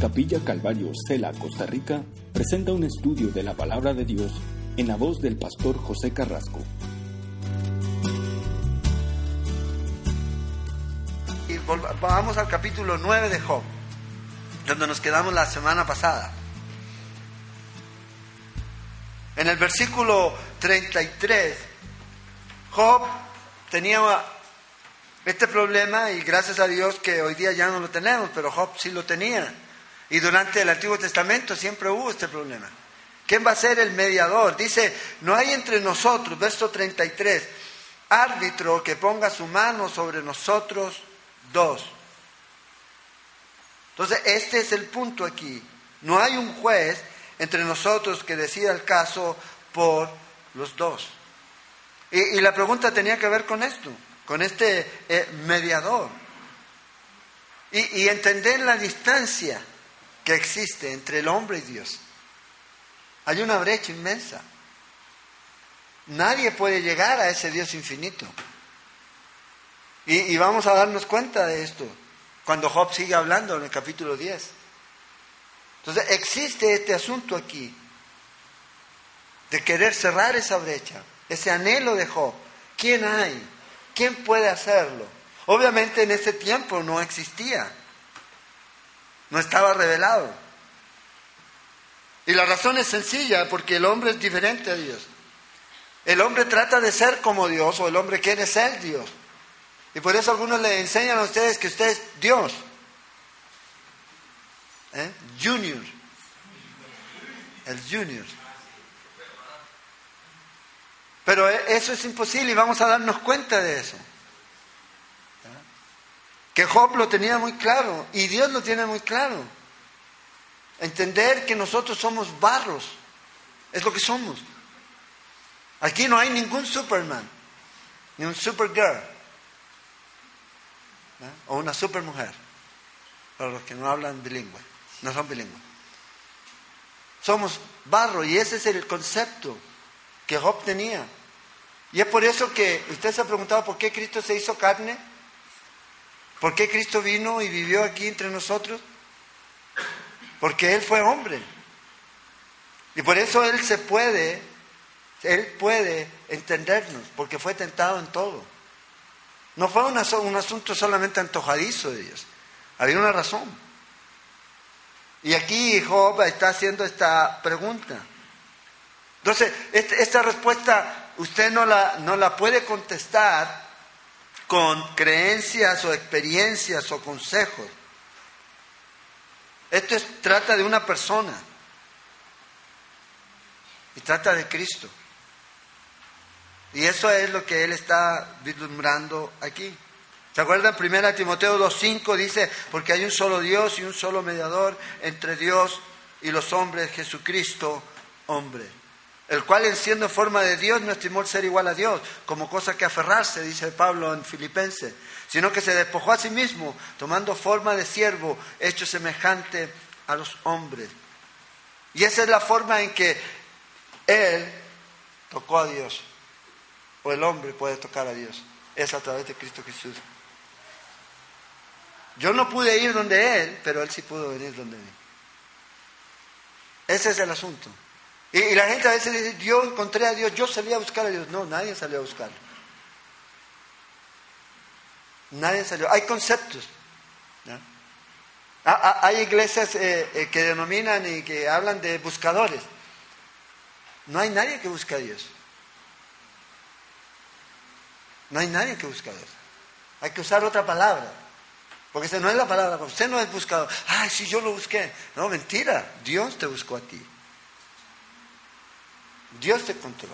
Capilla Calvario, Cela, Costa Rica, presenta un estudio de la palabra de Dios en la voz del pastor José Carrasco. Y vamos al capítulo 9 de Job, donde nos quedamos la semana pasada. En el versículo 33, Job tenía este problema y gracias a Dios que hoy día ya no lo tenemos, pero Job sí lo tenía. Y durante el Antiguo Testamento siempre hubo este problema. ¿Quién va a ser el mediador? Dice, no hay entre nosotros, verso 33, árbitro que ponga su mano sobre nosotros dos. Entonces, este es el punto aquí. No hay un juez entre nosotros que decida el caso por los dos. Y, la pregunta tenía que ver con esto, con este eh, mediador. Y, y entender la distancia que existe entre el hombre y Dios. Hay una brecha inmensa. Nadie puede llegar a ese Dios infinito. Y, vamos a darnos cuenta de esto cuando Job sigue hablando en el capítulo 10. Entonces existe este asunto aquí de querer cerrar esa brecha, ese anhelo de Job. ¿Quién hay? ¿Quién puede hacerlo? Obviamente en ese tiempo no existía. No estaba revelado. Y la razón es sencilla, porque el hombre es diferente a Dios. El hombre trata de ser como Dios o el hombre quiere ser Dios. Y por eso algunos le enseñan a ustedes que usted es Dios. ¿Eh? Junior. El junior. Pero e, eso es imposible y vamos a darnos cuenta de eso que Job lo tenía muy claro y Dios lo tiene muy claro. Entender que nosotros somos barros, es lo que somos. Aquí no hay ningún Superman, ni un Supergirl, o una supermujer, para los que no hablan bilingüe, no son bilingües. Somos barro y ese es el concepto que Job tenía. Y es por eso que usted se ha preguntado por qué Cristo se hizo carne. ¿Por qué Cristo vino y vivió aquí entre nosotros? Porque Él fue hombre. Y por eso Él se puede, Él puede entendernos, porque fue tentado en todo. No fue un asunto solamente antojadizo de Dios, había una razón. Y aquí Job está haciendo esta pregunta. Entonces, este, esta respuesta usted no la, no la puede contestar con creencias o experiencias o consejos. Esto es, trata de una persona y trata de Cristo. Y eso es lo que él está vislumbrando aquí. ¿Se acuerdan? Primera Timoteo 2.5 dice, porque hay un solo Dios y un solo mediador entre Dios y los hombres, Jesucristo, hombre el cual en siendo forma de Dios no estimó ser igual a Dios, como cosa que aferrarse, dice Pablo en Filipenses, sino que se despojó a sí mismo, tomando forma de siervo, hecho semejante a los hombres. Y esa es la forma en que Él tocó a Dios, o el hombre puede tocar a Dios, es a través de Cristo Jesús. Yo no pude ir donde Él, pero Él sí pudo venir donde mí. Ese es el asunto. Y, la gente a veces dice, yo encontré a Dios, yo salí a buscar a Dios. No, nadie salió a buscarlo. Nadie salió. Hay conceptos. Hay iglesias eh, eh, que denominan y que hablan de buscadores. No hay nadie que busque a Dios. No hay nadie que busque a Dios. Hay que usar otra palabra. Porque esa no es la palabra. Usted no es buscador. Ay, si yo lo busqué. No, mentira. Dios te buscó a ti. Dios te encontró.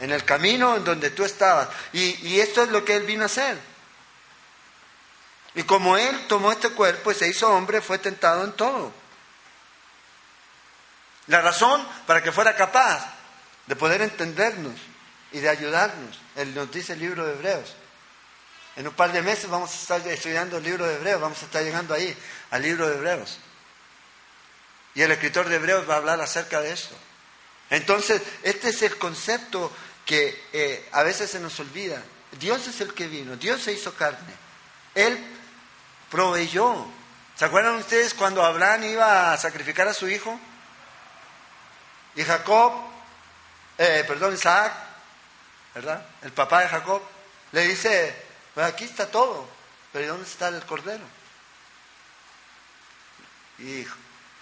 En el camino en donde tú estabas. Y, esto es lo que Él vino a hacer. Y como Él tomó este cuerpo y se hizo hombre, fue tentado en todo. La razón para que fuera capaz de poder entendernos y de ayudarnos, Él nos dice el libro de Hebreos. En un par de meses vamos a estar estudiando el libro de Hebreos, vamos a estar llegando ahí, al libro de Hebreos. Y el escritor de Hebreos va a hablar acerca de esto. Entonces, este es el concepto que eh, a veces se nos olvida. Dios es el que vino, Dios se hizo carne. Él proveyó. ¿Se acuerdan ustedes cuando Abraham iba a sacrificar a su hijo? Y Jacob, eh, perdón, Isaac, ¿verdad? El papá de Jacob, le dice, pues aquí está todo, pero ¿dónde está el cordero? Y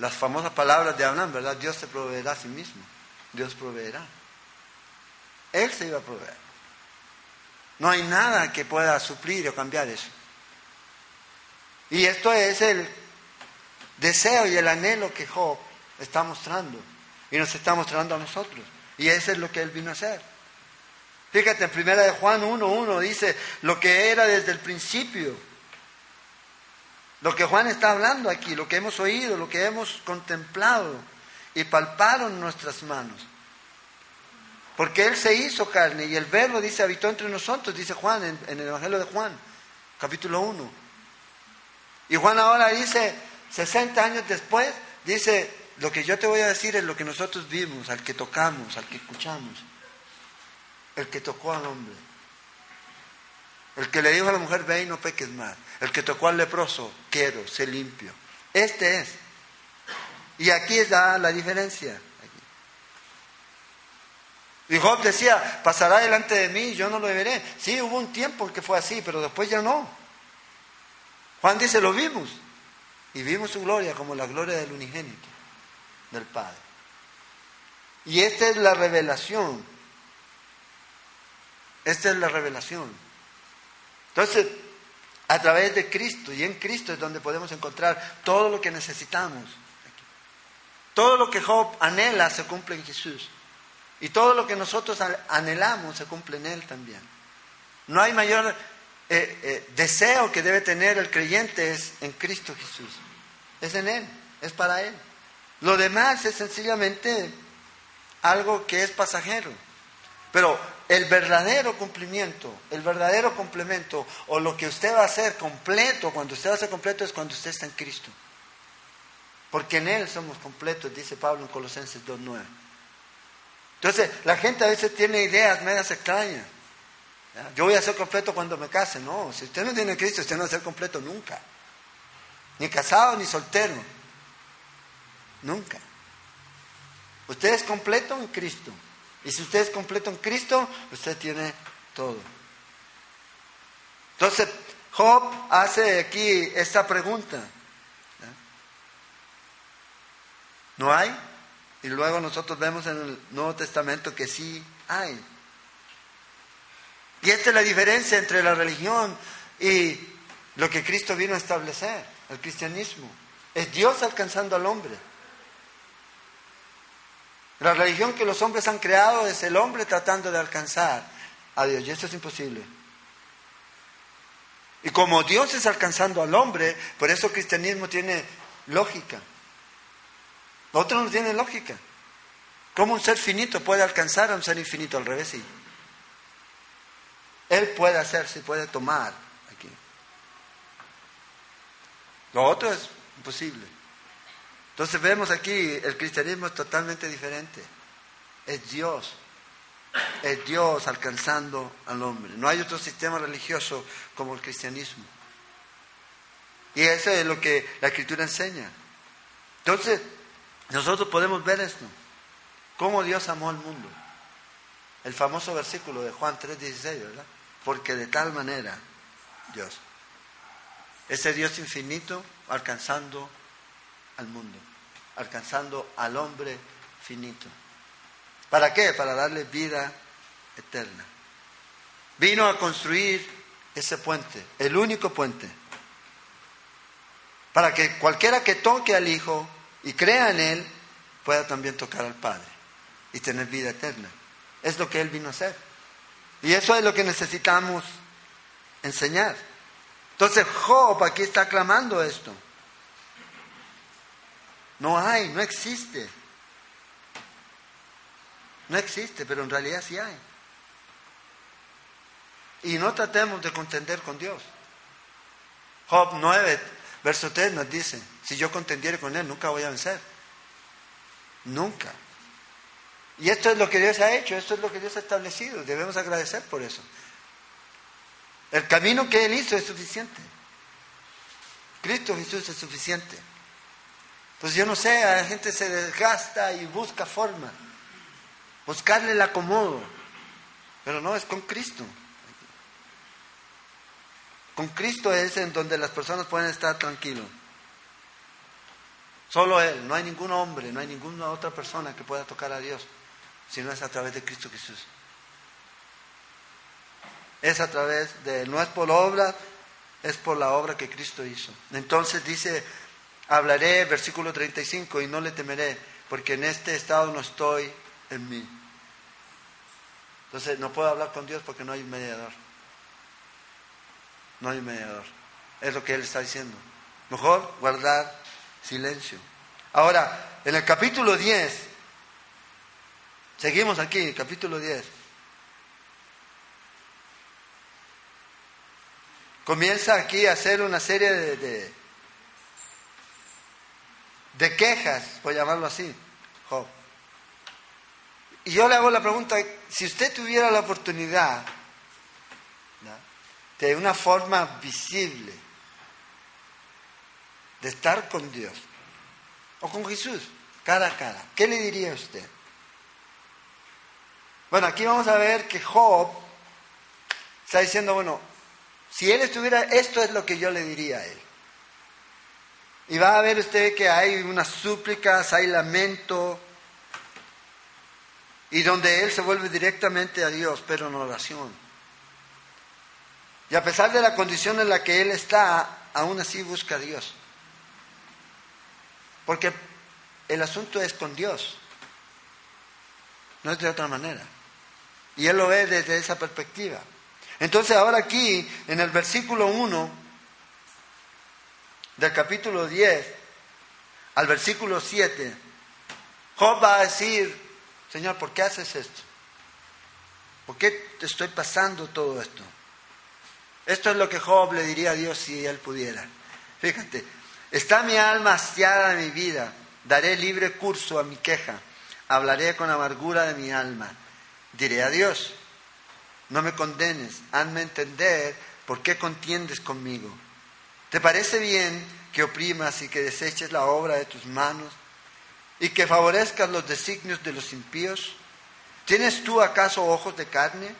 las famosas palabras de Abraham, ¿verdad? Dios se proveerá a sí mismo. Dios proveerá. Él se iba a proveer. No hay nada que pueda suplir o cambiar eso. Y esto es el deseo y el anhelo que Job está mostrando. Y nos está mostrando a nosotros. Y eso es lo que él vino a hacer. Fíjate, en primera de Juan 1.1 dice lo que era desde el principio. Lo que Juan está hablando aquí, lo que hemos oído, lo que hemos contemplado y palparon nuestras manos. Porque Él se hizo carne y el verbo dice habitó entre nosotros, dice Juan en, el Evangelio de Juan, capítulo 1. Y Juan ahora dice, 60 años después, dice, lo que yo te voy a decir es lo que nosotros vimos, al que tocamos, al que escuchamos, el que tocó al hombre. El que le dijo a la mujer, ve y no peques más. El que tocó al leproso, quiero, sé limpio. Este es. Y aquí está la diferencia. Y Job decía, pasará delante de mí, yo no lo veré. Sí, hubo un tiempo que fue así, pero después ya no. Juan dice, lo vimos. Y vimos su gloria como la gloria del unigénito, del Padre. Y esta es la revelación. Esta es la revelación. Entonces, a través de Cristo y en Cristo es donde podemos encontrar todo lo que necesitamos. Todo lo que Job anhela se cumple en Jesús. Y todo lo que nosotros anhelamos se cumple en Él también. No hay mayor eh, eh, deseo que debe tener el creyente es en Cristo Jesús. Es en Él, es para Él. Lo demás es sencillamente algo que es pasajero. Pero el verdadero cumplimiento, el verdadero complemento, o lo que usted va a hacer completo, cuando usted va a ser completo, es cuando usted está en Cristo. Porque en Él somos completos, dice Pablo en Colosenses 2.9. Entonces, la gente a veces tiene ideas medias extrañas. Yo voy a ser completo cuando me case. No, si usted no tiene Cristo, usted no va a ser completo nunca. Ni casado ni soltero. Nunca. Usted es completo en Cristo. Y si usted es completo en Cristo, usted tiene todo. Entonces, Job hace aquí esta pregunta. ¿No hay? Y luego nosotros vemos en el Nuevo Testamento que sí hay. Y esta es la diferencia entre la religión y lo que Cristo vino a establecer, el cristianismo. Es Dios alcanzando al hombre. La religión que los hombres han creado es el hombre tratando de alcanzar a Dios, y eso es imposible. Y como Dios es alcanzando al hombre, por eso el cristianismo tiene lógica. Otros no tienen lógica. ¿Cómo un ser finito puede alcanzar a un ser infinito? Al revés, sí. Él puede hacerse, puede tomar aquí. Lo otro es imposible. Entonces vemos aquí, el cristianismo es totalmente diferente. Es Dios. Es Dios alcanzando al hombre. No hay otro sistema religioso como el cristianismo. Y eso es lo que la escritura enseña. Entonces, nosotros podemos ver esto. Cómo Dios amó al mundo. El famoso versículo de Juan 3:16, ¿verdad? Porque de tal manera Dios. Ese Dios infinito alcanzando al mundo alcanzando al hombre finito. ¿Para qué? Para darle vida eterna. Vino a construir ese puente, el único puente, para que cualquiera que toque al Hijo y crea en Él pueda también tocar al Padre y tener vida eterna. Es lo que Él vino a hacer. Y eso es lo que necesitamos enseñar. Entonces Job aquí está clamando esto. No hay, no existe. No existe, pero en realidad sí hay. Y no tratemos de contender con Dios. Job 9, verso 3 nos dice, si yo contendiere con Él, nunca voy a vencer. Nunca. Y esto es lo que Dios ha hecho, esto es lo que Dios ha establecido. Debemos agradecer por eso. El camino que Él hizo es suficiente. Cristo Jesús es suficiente. Pues yo no sé, la gente se desgasta y busca forma, buscarle el acomodo, pero no es con Cristo. Con Cristo es en donde las personas pueden estar tranquilos. Solo Él, no hay ningún hombre, no hay ninguna otra persona que pueda tocar a Dios, si no es a través de Cristo Jesús. Es a través de, no es por obra, es por la obra que Cristo hizo. Entonces dice, hablaré, versículo 35, y no le temeré, porque en este estado no estoy en mí. Entonces no puedo hablar con Dios porque no hay un mediador. No hay un mediador. Es lo que Él está diciendo. Mejor guardar silencio. Ahora, en el capítulo 10, seguimos aquí, capítulo 10. Comienza aquí a hacer una serie de, de, quejas, por llamarlo así, Job. Y yo le hago la pregunta, si usted tuviera la oportunidad de una forma visible de estar con Dios, o con Jesús, cara a cara. ¿Qué le diría usted? Bueno, aquí vamos a ver que Job está diciendo, bueno, si él estuviera, esto es lo que yo le diría a él. Y va a ver usted que hay unas súplicas, hay lamento, y donde él se vuelve directamente a Dios, pero en oración. Y a pesar de la condición en la que él está, aún así busca a Dios. Porque el asunto es con Dios, no es de otra manera. Y Él lo ve desde esa perspectiva. Entonces ahora aquí, en el versículo 1 del capítulo 10 al versículo 7, Job va a decir, Señor, ¿por qué haces esto? ¿Por qué te estoy pasando todo esto? Esto es lo que Job le diría a Dios si él pudiera. Fíjate, Está mi alma hastiada de mi vida, daré libre curso a mi queja, hablaré con amargura de mi alma. Diré a Dios, no me condenes, hazme entender por qué contiendes conmigo. ¿Te parece bien que oprimas y que deseches la obra de tus manos y que favorezcas los designios de los impíos? ¿Tienes tú acaso ojos de carne?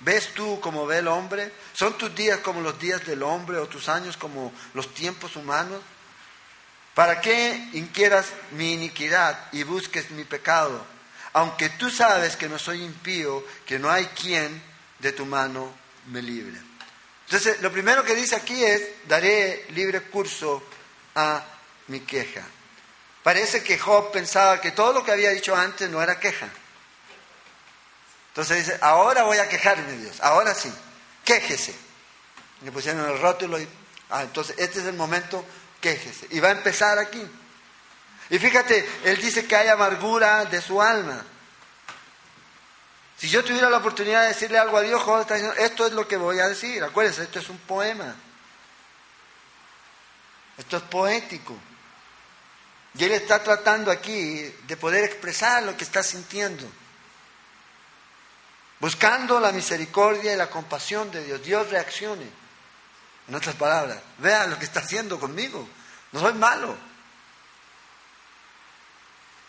¿Ves tú como ve el hombre? ¿Son tus días como los días del hombre o tus años como los tiempos humanos? ¿Para qué inquieras mi iniquidad y busques mi pecado? Aunque tú sabes que no soy impío, que no hay quien de tu mano me libre. Entonces, lo primero que dice aquí es, daré libre curso a mi queja. Parece que Job pensaba que todo lo que había dicho antes no era queja. Entonces dice, ahora voy a quejarme, Dios, ahora sí, quéjese. Le pusieron el rótulo y, ah, entonces este es el momento quéjese. Y va a empezar aquí. Y fíjate, él dice que hay amargura de su alma. Si yo tuviera la oportunidad de decirle algo a Dios, está diciendo, esto es lo que voy a decir. Acuérdense, esto es un poema. Esto es poético. Y él está tratando aquí de poder expresar lo que está sintiendo. Buscando la misericordia y la compasión de Dios. Dios reaccione. En otras palabras, vea lo que está haciendo conmigo. No soy malo.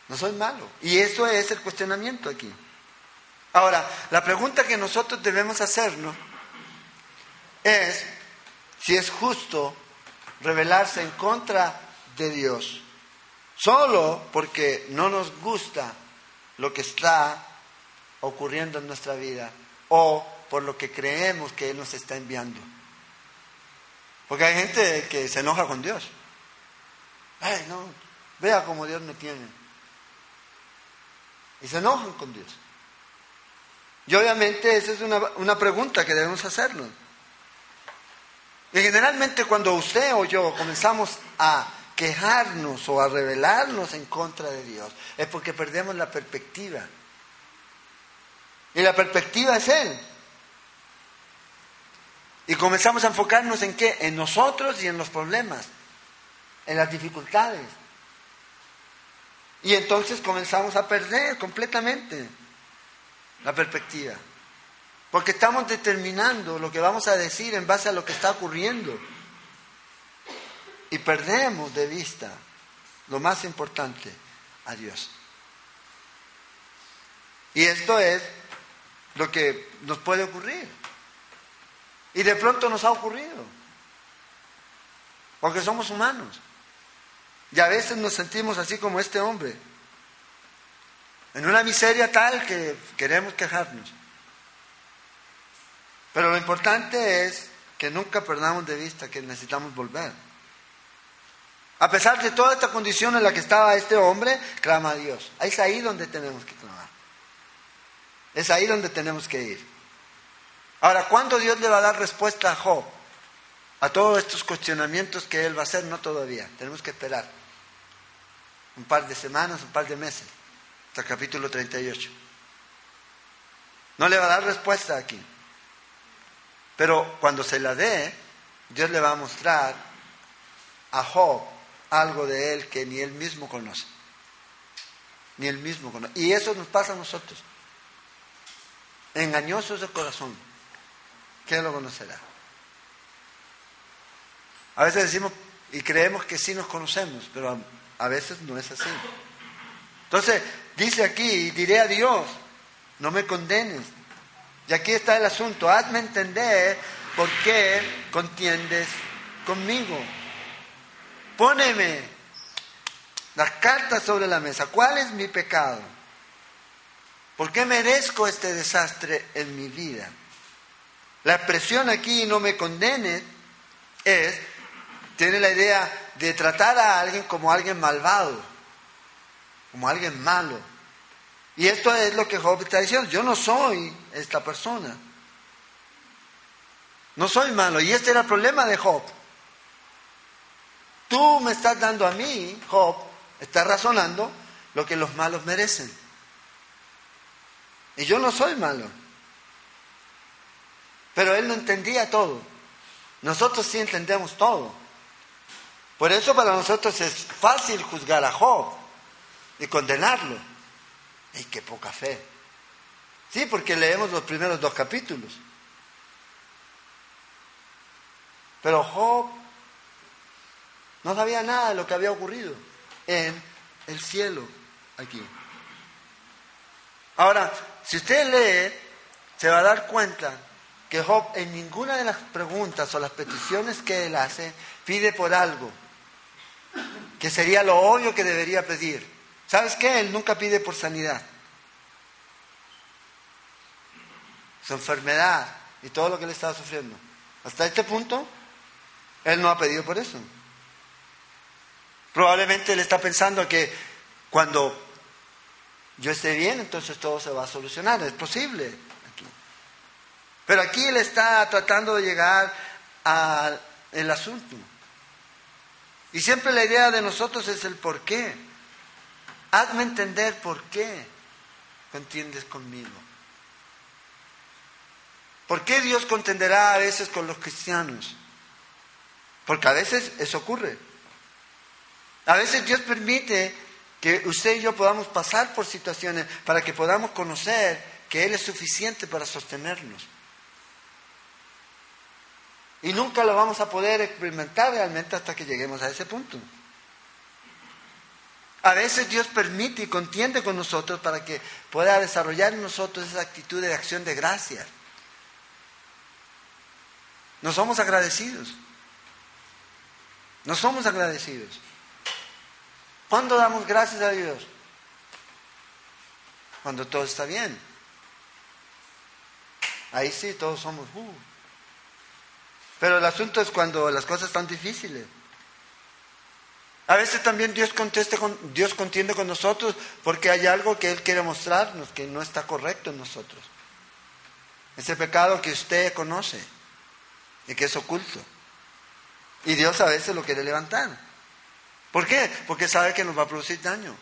No soy malo. Y eso es el cuestionamiento aquí. Ahora, la pregunta que nosotros debemos hacernos es si es justo rebelarse en contra de Dios solo porque no nos gusta lo que está ocurriendo en nuestra vida o por lo que creemos que Él nos está enviando. Porque hay gente que se enoja con Dios. Ay, no, vea cómo Dios me tiene. Y se enojan con Dios. Y obviamente esa es una, una pregunta que debemos hacernos. Y generalmente cuando usted o yo comenzamos a quejarnos o a rebelarnos en contra de Dios, es porque perdemos la perspectiva. Y la perspectiva es Él. Y comenzamos a enfocarnos en qué? En nosotros y en los problemas, en las dificultades. Y entonces comenzamos a perder completamente la perspectiva. Porque estamos determinando lo que vamos a decir en base a lo que está ocurriendo. y perdemos de vista lo más importante, a Dios. Y esto es lo que nos puede ocurrir. Y de pronto nos ha ocurrido. Porque somos humanos. Y a veces nos sentimos así como este hombre. En una miseria tal que queremos quejarnos. Pero lo importante es que nunca perdamos de vista que necesitamos volver. A pesar de toda esta condición en la que estaba este hombre, clama a Dios. Es ahí donde tenemos que clamar. Es ahí donde tenemos que ir. Ahora, ¿cuándo Dios le va a dar respuesta a Job? A todos estos cuestionamientos que él va a hacer, no todavía. Tenemos que esperar. Un par de semanas, un par de meses. Hasta el capítulo 38. No le va a dar respuesta aquí. Pero cuando se la dé, Dios le va a mostrar a Job algo de él que ni él mismo conoce. Ni él mismo conoce. Y eso nos pasa a nosotros. Engañosos de corazón. ¿Quién lo conocerá? A veces decimos y creemos que sí nos conocemos, pero a, veces no es así. Entonces, dice aquí, diré a Dios, no me condenes, y aquí está el asunto, hazme entender por qué contiendes conmigo. Póneme las cartas sobre la mesa. ¿Cuál es mi pecado? ¿Por qué merezco este desastre en mi vida? La expresión aquí, no me condenes, es, tiene la idea de tratar a alguien como alguien malvado, como alguien malo. Y esto es lo que Job está diciendo. Yo no soy esta persona. No soy malo. Y este era el problema de Job. Tú me estás dando a mí, Job, estás razonando lo que los malos merecen. Y yo no soy malo. Pero él no entendía todo. Nosotros sí entendemos todo. Por eso para nosotros es fácil juzgar a Job y condenarlo. ¡Ay, qué poca fe! Sí, porque leemos los primeros dos capítulos. Pero Job no sabía nada de lo que había ocurrido en el cielo aquí. Ahora, si usted lee, se va a dar cuenta que Job en ninguna de las preguntas o las peticiones que él hace pide por algo, que sería lo obvio que debería pedir. ¿Sabes qué? Él nunca pide por sanidad. Su enfermedad y todo lo que él estaba sufriendo. Hasta este punto, él no ha pedido por eso. Probablemente él está pensando que cuando yo esté bien, entonces todo se va a solucionar. Es posible. Pero aquí él está tratando de llegar al asunto. Y siempre la idea de nosotros es el por qué. Hazme entender por qué contiendes conmigo. ¿Por qué Dios contenderá a veces con los cristianos? Porque a veces eso ocurre. A veces Dios permite que usted y yo podamos pasar por situaciones para que podamos conocer que Él es suficiente para sostenernos. Y nunca lo vamos a poder experimentar realmente hasta que lleguemos a ese punto. A veces Dios permite y contiende con nosotros para que pueda desarrollar en nosotros esa actitud de acción de gracia. No somos agradecidos. No somos agradecidos. ¿Cuándo damos gracias a Dios? Cuando todo está bien. Ahí sí, todos somos. Uh. Pero el asunto es cuando las cosas están difíciles. A veces también Dios, conteste con, Dios contiende con nosotros porque hay algo que Él quiere mostrarnos que no está correcto en nosotros. Ese pecado que usted conoce y que es oculto. Y Dios a veces lo quiere levantar. ¿Por qué? Porque sabe que nos va a producir daño.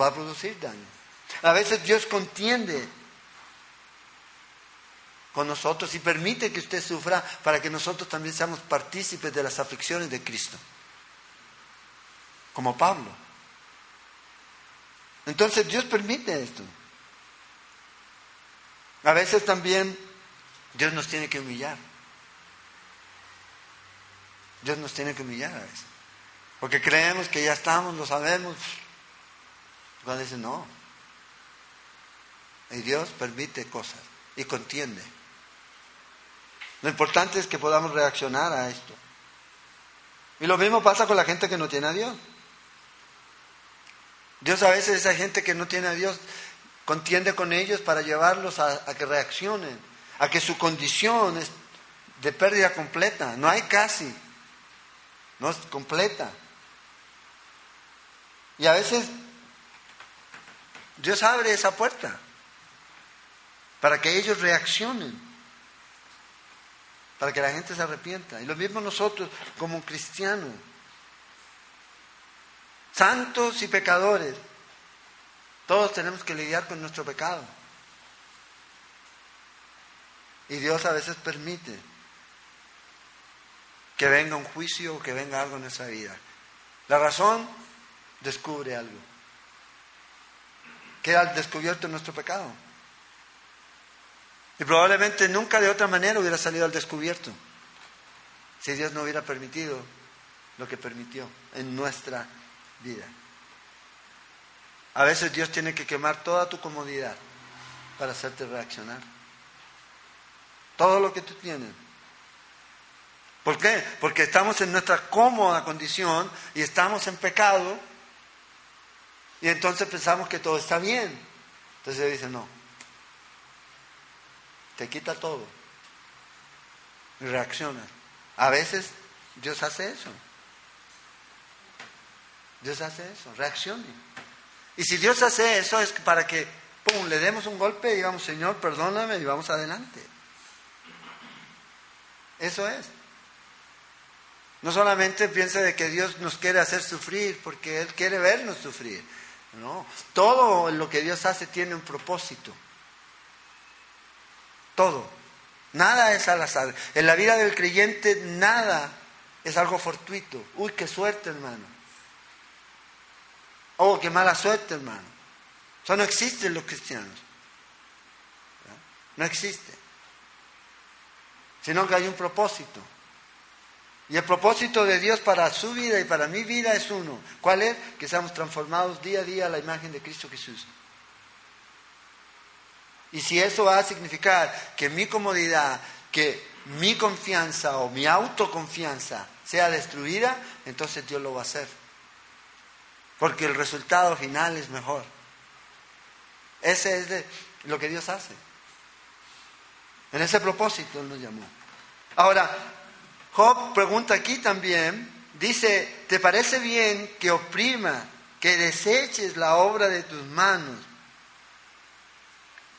Va a producir daño. A veces Dios contiende con nosotros y permite que usted sufra para que nosotros también seamos partícipes de las aflicciones de Cristo como Pablo. Entonces Dios permite esto. A veces también Dios nos tiene que humillar. Dios nos tiene que humillar a veces. Porque creemos que ya estamos, lo sabemos. Cuando dice no. Y Dios permite cosas y contiende. Lo importante es que podamos reaccionar a esto. Y lo mismo pasa con la gente que no tiene a Dios. Dios a veces esa gente que no tiene a Dios contiende con ellos para llevarlos a, que reaccionen, a que su condición es de pérdida completa. No hay casi, no es completa. Y a veces Dios abre esa puerta para que ellos reaccionen, para que la gente se arrepienta. Y lo mismo nosotros como cristianos, santos y pecadores, todos tenemos que lidiar con nuestro pecado. Y Dios a veces permite que venga un juicio o que venga algo en nuestra vida. La razón descubre algo. Queda descubierto nuestro pecado. Y probablemente nunca de otra manera hubiera salido al descubierto si Dios no hubiera permitido lo que permitió en nuestra vida. A veces Dios tiene que quemar toda tu comodidad para hacerte reaccionar. Todo lo que tú tienes. ¿Por qué? Porque estamos en nuestra cómoda condición y estamos en pecado y entonces pensamos que todo está bien. Entonces Dios dice, no, te quita todo. Y reacciona. A veces Dios hace eso. Dios hace eso, reaccione. Y si Dios hace eso es para que, pum, le demos un golpe y digamos, Señor, perdóname y vamos adelante. Eso es. No solamente piense de que Dios nos quiere hacer sufrir porque Él quiere vernos sufrir. No, todo lo que Dios hace tiene un propósito. Todo. Nada es al azar. En la vida del creyente nada es algo fortuito. Uy, qué suerte, hermano. Oh, qué mala suerte, hermano. Eso no existe en los cristianos. No existe. Sino que hay un propósito. Y el propósito de Dios para su vida y para mi vida es uno. ¿Cuál es? Que seamos transformados día a día a la imagen de Cristo Jesús. Y si eso va a significar que mi comodidad, que mi confianza o mi autoconfianza sea destruida, entonces Dios lo va a hacer. Porque el resultado final es mejor. Ese es lo que Dios hace. En ese propósito Él nos llamó. Ahora, Job pregunta aquí también, dice, ¿te parece bien que oprima, que deseches la obra de tus manos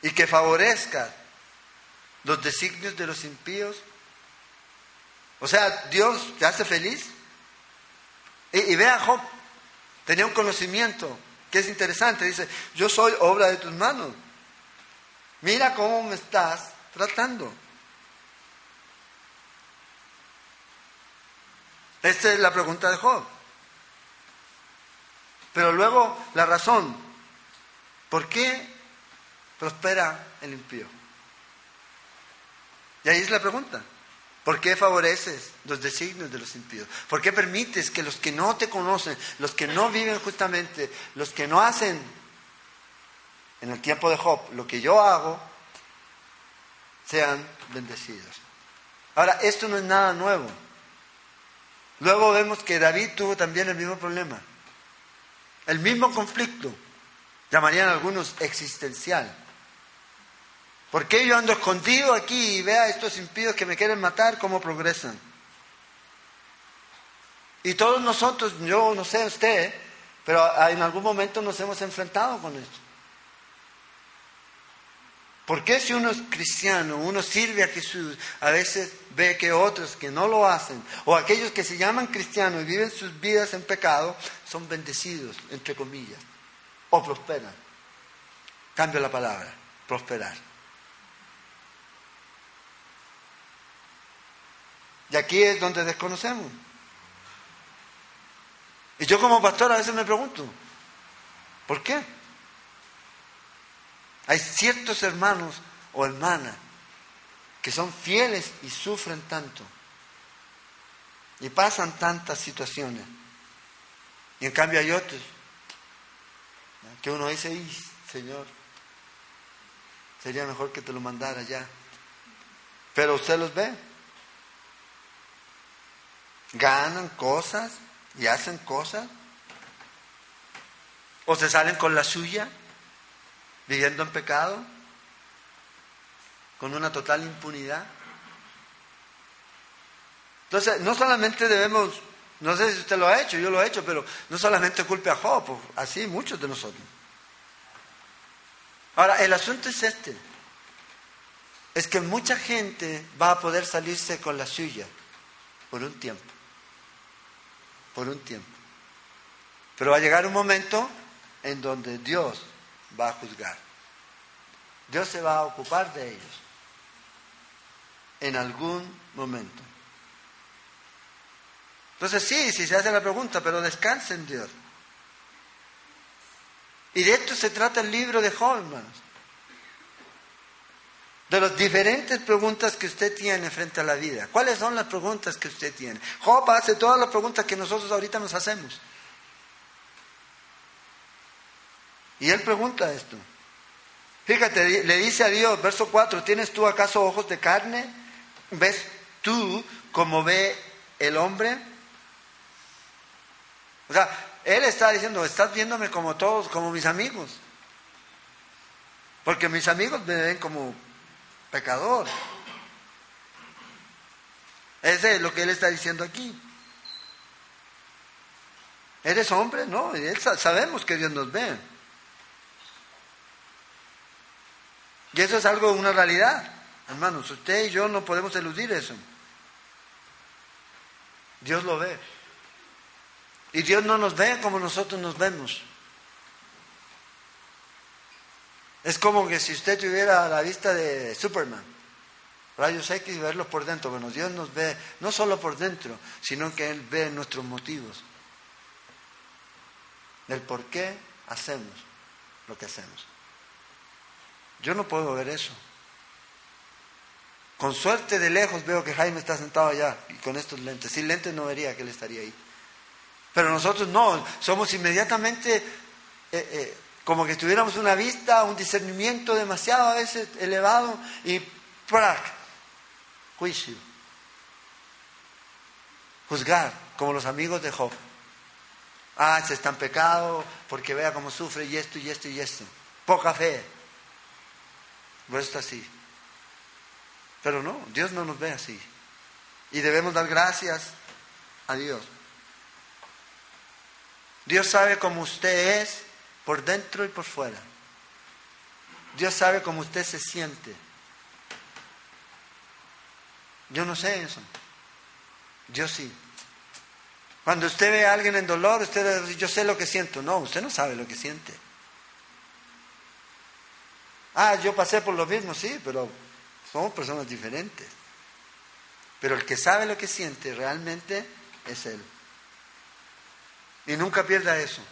y que favorezca los designios de los impíos? O sea, Dios te hace feliz. Y, vea Job, tenía un conocimiento que es interesante. Dice, yo soy obra de tus manos. Mira cómo me estás tratando. Esta es la pregunta de Job. Pero luego la razón. ¿Por qué prospera el impío? Y ahí es la pregunta. ¿Por qué favoreces los designios de los impíos? ¿Por qué permites que los que no te conocen, los que no viven justamente, los que no hacen en el tiempo de Job lo que yo hago, sean bendecidos? Ahora, esto no es nada nuevo. Luego vemos que David tuvo también el mismo problema, el mismo conflicto, llamarían algunos existencial. ¿Por qué yo ando escondido aquí y vea a estos impíos que me quieren matar cómo progresan? Y todos nosotros, yo no sé usted, pero en algún momento nos hemos enfrentado con esto. ¿Por qué si uno es cristiano, uno sirve a Jesús, a veces ve que otros que no lo hacen, o aquellos que se llaman cristianos y viven sus vidas en pecado, son bendecidos, entre comillas, o prosperan? Cambio la palabra, prosperar. Y aquí es donde desconocemos. Y yo como pastor a veces me pregunto, ¿por qué? Hay ciertos hermanos o hermanas que son fieles y sufren tanto. Y pasan tantas situaciones. Y en cambio hay otros que uno dice, Señor, sería mejor que te lo mandara ya. Pero usted los ve. Ganan cosas y hacen cosas. O se salen con la suya, viviendo en pecado, con una total impunidad. Entonces, no solamente debemos, no sé si usted lo ha hecho, yo lo he hecho, pero no solamente culpe a Job, así muchos de nosotros. Ahora, el asunto es este, es que mucha gente va a poder salirse con la suya por un tiempo, por un tiempo. Pero va a llegar un momento en donde Dios va a juzgar. Dios se va a ocupar de ellos en algún momento. Entonces sí, sí se hace la pregunta, pero descanse en Dios. Y de esto se trata el libro de Job, hermanos. De las diferentes preguntas que usted tiene frente a la vida. ¿Cuáles son las preguntas que usted tiene? Job hace todas las preguntas que nosotros ahorita nos hacemos. Y él pregunta esto. Fíjate, le dice a Dios, verso 4, ¿tienes tú acaso ojos de carne? ¿Ves tú como ve el hombre? O sea, él está diciendo, estás viéndome como todos, como mis amigos. Porque mis amigos me ven como pecador. Ese es lo que él está diciendo aquí. ¿Eres hombre? No, sabemos que Dios nos ve. Y eso es algo, una realidad. Hermanos, usted y yo no podemos eludir eso. Dios lo ve. Y Dios no nos ve como nosotros nos vemos. Es como que si usted tuviera la vista de Superman, rayos X y verlos por dentro. Bueno, Dios nos ve no solo por dentro, sino que Él ve nuestros motivos, del por qué hacemos lo que hacemos. Yo no puedo ver eso. Con suerte de lejos veo que Jaime está sentado allá y con estos lentes. Sin lentes no vería que él estaría ahí. Pero nosotros no, somos inmediatamente eh, eh, como que tuviéramos una vista, un discernimiento demasiado a veces elevado y ¡prac! juicio. Juzgar, como los amigos de Job. Ah, se está en pecado porque vea cómo sufre y esto y esto y esto. Poca fe. Pues está así. Pero no, Dios no nos ve así. Y debemos dar gracias a Dios. Dios sabe cómo usted es por dentro y por fuera. Dios sabe cómo usted se siente. Yo no sé eso. Yo sí. Cuando usted ve a alguien en dolor, usted yo sé lo que siento. No, usted no sabe lo que siente. Ah, yo pasé por lo mismo, sí, pero somos personas diferentes. Pero el que sabe lo que siente realmente es Él. Y nunca pierda eso,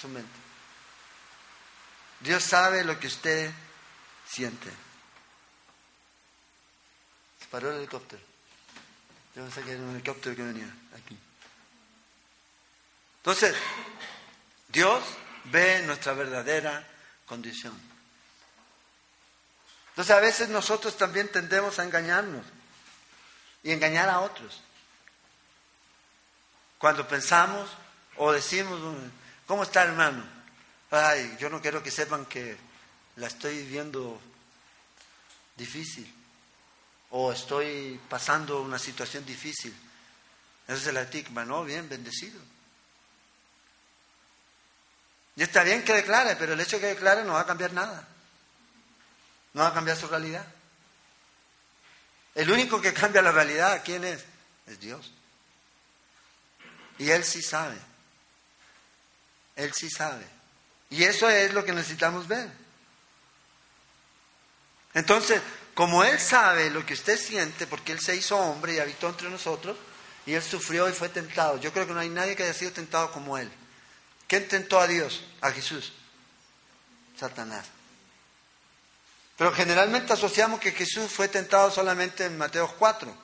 su mente. Dios sabe lo que usted siente. Se paró el helicóptero. Yo pensé que era helicóptero que venía aquí. Entonces, Dios ve nuestra verdadera condición. Entonces a veces nosotros también tendemos a engañarnos y engañar a otros. Cuando pensamos o decimos, ¿cómo está hermano? Ay, yo no quiero que sepan que la estoy viviendo difícil o estoy pasando una situación difícil. Ese es el estigma, ¿no? Bien, bendecido. Y está bien que declare, pero el hecho de que declare no va a cambiar nada. No va a cambiar su realidad. El único que cambia la realidad, ¿quién es? Es Dios. Y Él sí sabe. Él sí sabe. Y eso es lo que necesitamos ver. Entonces, como Él sabe lo que usted siente, porque Él se hizo hombre y habitó entre nosotros, y Él sufrió y fue tentado. Yo creo que no hay nadie que haya sido tentado como Él. ¿Quién tentó a Dios? A Jesús. Satanás. Pero generalmente asociamos que Jesús fue tentado solamente en Mateo 4.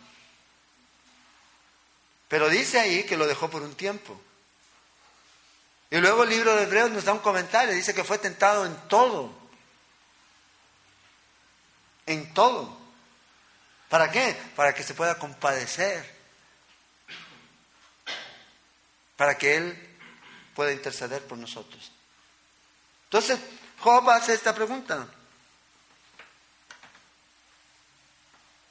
Pero dice ahí que lo dejó por un tiempo. Y luego el libro de Hebreos nos da un comentario, dice que fue tentado en todo. En todo. ¿Para qué? Para que se pueda compadecer. Para que Él pueda interceder por nosotros. Entonces, Job hace esta pregunta.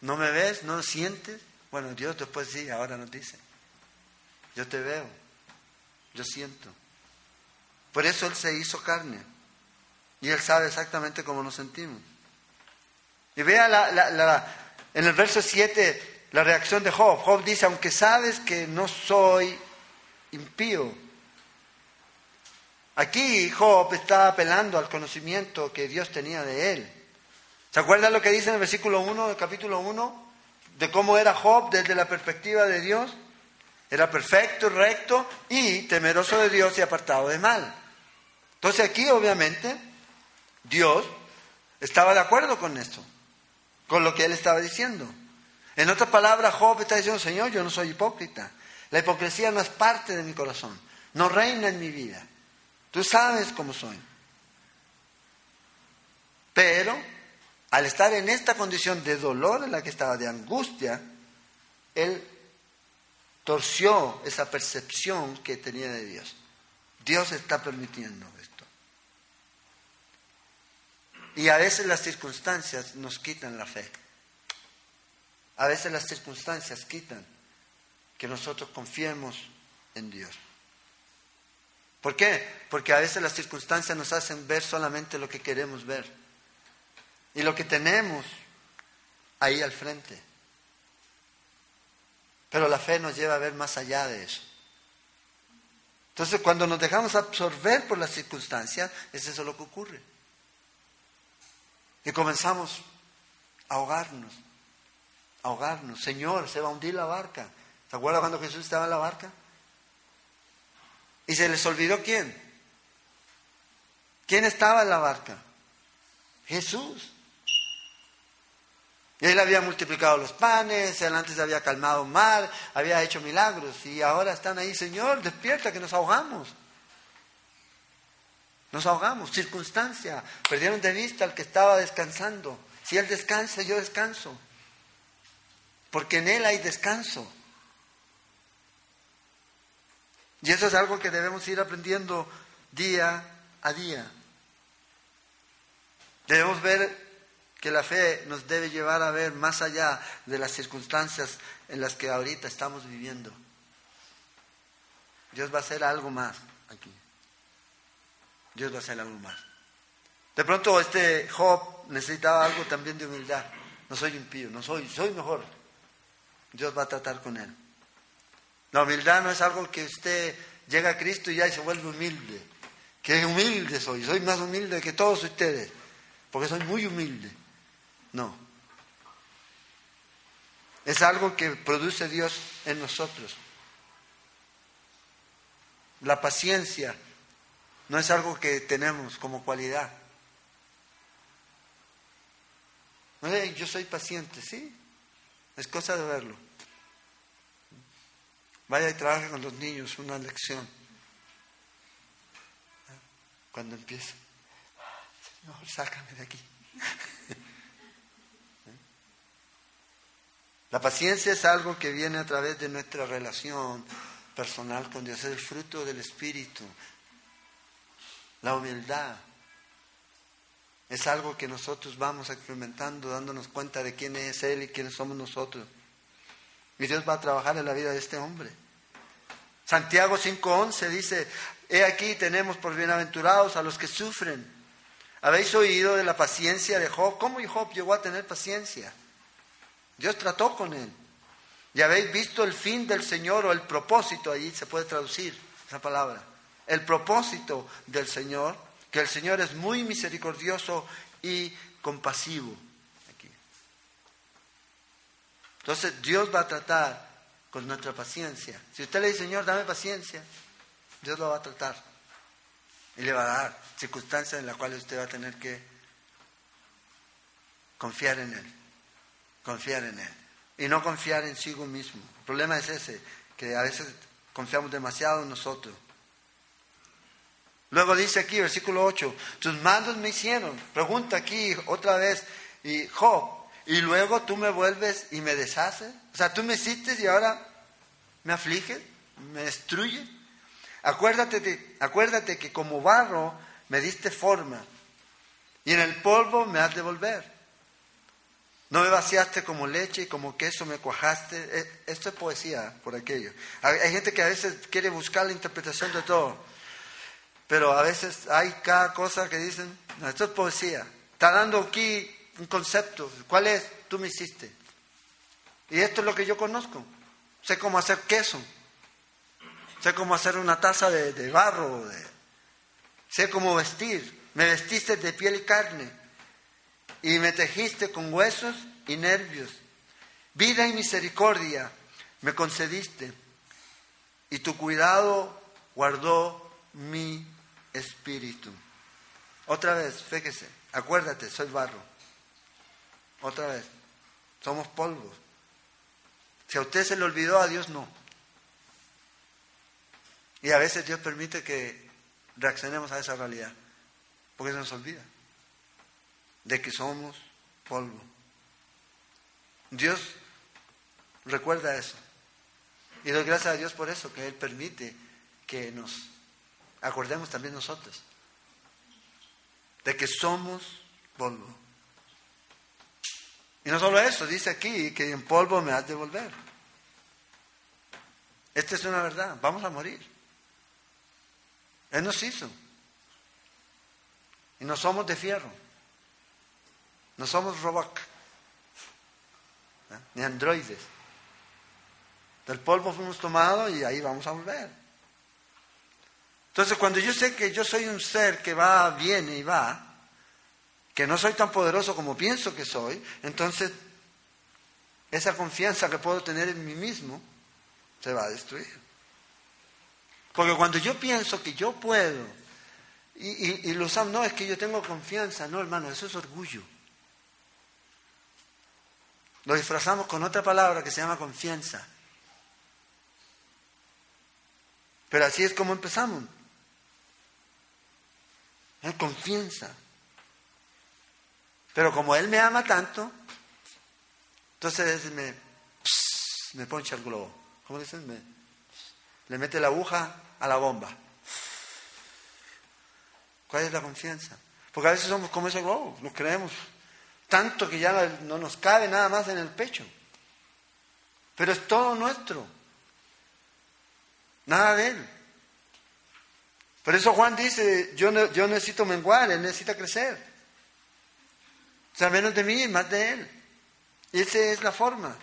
¿No me ves? ¿No sientes? Bueno, Dios después sí, ahora nos dice. Yo te veo, yo siento. Por eso Él se hizo carne. Y Él sabe exactamente cómo nos sentimos. Y vea en el verso 7 la reacción de Job. Job dice, aunque sabes que no soy impío. Aquí Job está apelando al conocimiento que Dios tenía de él. ¿Se acuerdan lo que dice en el versículo 1 del capítulo 1? De cómo era Job desde la perspectiva de Dios. Era perfecto, recto y temeroso de Dios y apartado de mal. Entonces aquí obviamente Dios estaba de acuerdo con esto, con lo que él estaba diciendo. En otras palabras, Job está diciendo, Señor, yo no soy hipócrita. La hipocresía no es parte de mi corazón, no reina en mi vida. Tú sabes cómo soy. Pero al estar en esta condición de dolor en la que estaba, de angustia, él torció esa percepción que tenía de Dios. Dios está permitiendo esto. Y a veces las circunstancias nos quitan la fe. A veces las circunstancias quitan que nosotros confiemos en Dios. ¿Por qué? Porque a veces las circunstancias nos hacen ver solamente lo que queremos ver y lo que tenemos ahí al frente. Pero la fe nos lleva a ver más allá de eso. Entonces, cuando nos dejamos absorber por las circunstancias, es eso lo que ocurre. Y comenzamos a ahogarnos, a ahogarnos. Señor, se va a hundir la barca. ¿Se acuerda cuando Jesús estaba en la barca? Y se les olvidó quién. ¿Quién estaba en la barca? Jesús. Y él había multiplicado los panes, él antes había calmado mar, había hecho milagros y ahora están ahí, Señor, despierta que nos ahogamos. Nos ahogamos, circunstancia, perdieron de vista al que estaba descansando. Si él descansa, yo descanso. Porque en él hay descanso. Y eso es algo que debemos ir aprendiendo día a día. Debemos ver que la fe nos debe llevar a ver más allá de las circunstancias en las que ahorita estamos viviendo. Dios va a hacer algo más aquí. Dios va a hacer algo más. De pronto este Job necesitaba algo también de humildad. No soy impío, no soy, soy mejor. Dios va a tratar con él. La humildad no es algo que usted llega a Cristo y ya se vuelve humilde. Que humilde soy, soy más humilde que todos ustedes, porque soy muy humilde. No. Es algo que produce Dios en nosotros. La paciencia no es algo que tenemos como cualidad. Yo soy paciente, sí. Es cosa de verlo. Vaya y trabaje con los niños una lección. Cuando empiece, Señor, sácame de aquí. La paciencia es algo que viene a través de nuestra relación personal con Dios, es el fruto del Espíritu. La humildad es algo que nosotros vamos experimentando, dándonos cuenta de quién es Él y quiénes somos nosotros. Y Dios va a trabajar en la vida de este hombre. Santiago 5:11 dice, he aquí tenemos por bienaventurados a los que sufren. ¿Habéis oído de la paciencia de Job? ¿Cómo Job llegó a tener paciencia? Dios trató con él. Y habéis visto el fin del Señor o el propósito, ahí se puede traducir esa palabra. El propósito del Señor, que el Señor es muy misericordioso y compasivo. Entonces Dios va a tratar con nuestra paciencia. Si usted le dice, Señor, dame paciencia, Dios lo va a tratar. Y le va a dar circunstancias en las cuales usted va a tener que confiar en Él. Confiar en Él. Y no confiar en sí mismo. El problema es ese, que a veces confiamos demasiado en nosotros. Luego dice aquí, versículo 8, tus mandos me hicieron. Pregunta aquí otra vez, y Job, y luego tú me vuelves y me deshaces. O sea, tú me hiciste y ahora me afliges, me destruyes. Acuérdate, acuérdate que como barro me diste forma y en el polvo me has de volver. No me vaciaste como leche y como queso me cuajaste. Eh, esto es poesía por aquello. Hay gente que a veces quiere buscar la interpretación de todo. Pero a veces hay cada cosa que dicen, no, esto es poesía. Está dando aquí un concepto. ¿Cuál es? Tú me hiciste. Y esto es lo que yo conozco. Sé cómo hacer queso. Sé cómo hacer una taza de, barro. sé cómo vestir. Me vestiste de piel y carne. Y me tejiste con huesos y nervios. Vida y misericordia me concediste. Y tu cuidado guardó mi espíritu. Otra vez, fíjese, acuérdate, soy barro. Otra vez, somos polvos. Si a usted se le olvidó, a Dios no. Y a veces Dios permite que reaccionemos a esa realidad, porque se nos olvida de que somos polvo. Dios recuerda eso. Y doy gracias a Dios por eso, que Él permite que nos acordemos también nosotros de que somos polvo. Y no solo eso, dice aquí que en polvo me has de volver. Esta es una verdad, vamos a morir. Él nos hizo. Y no somos de fierro. No somos robots. ¿eh? Ni androides. Del polvo fuimos tomados y ahí vamos a volver. Entonces, cuando yo sé que yo soy un ser que va, viene y va, que no soy tan poderoso como pienso que soy, entonces esa confianza que puedo tener en mí mismo se va a destruir. Porque cuando yo pienso que yo puedo, y, lo usamos, no, es que yo tengo confianza, no, hermano, eso es orgullo. Lo disfrazamos con otra palabra que se llama confianza. Pero así es como empezamos. Es confianza. Pero como Él me ama tanto, entonces me, me poncha el globo. ¿Cómo dicen? Me, le mete la aguja a la bomba. ¿Cuál es la confianza? Porque a veces somos como ese globo, nos creemos tanto que ya no nos cabe nada más en el pecho. Pero es todo nuestro. Nada de Él. Por eso Juan dice, yo, yo necesito menguar, Él necesita crecer. O sea, menos de mí, más de Él. Y esa es la forma.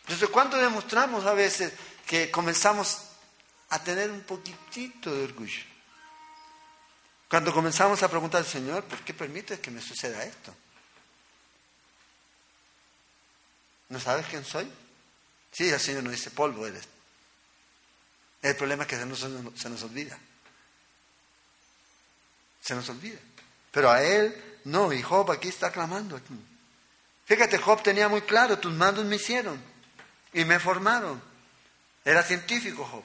Entonces, ¿cuánto demostramos a veces que comenzamos a tener un poquitito de orgullo? Cuando comenzamos a preguntar al Señor, ¿por qué permite que me suceda esto? ¿No sabes quién soy? Sí, el Señor nos dice, polvo eres. El problema es que se nos, se nos olvida. Se nos olvida. Pero a él no, y Job aquí está clamando. Fíjate, Job tenía muy claro, tus mandos me hicieron y me formaron. Era científico Job.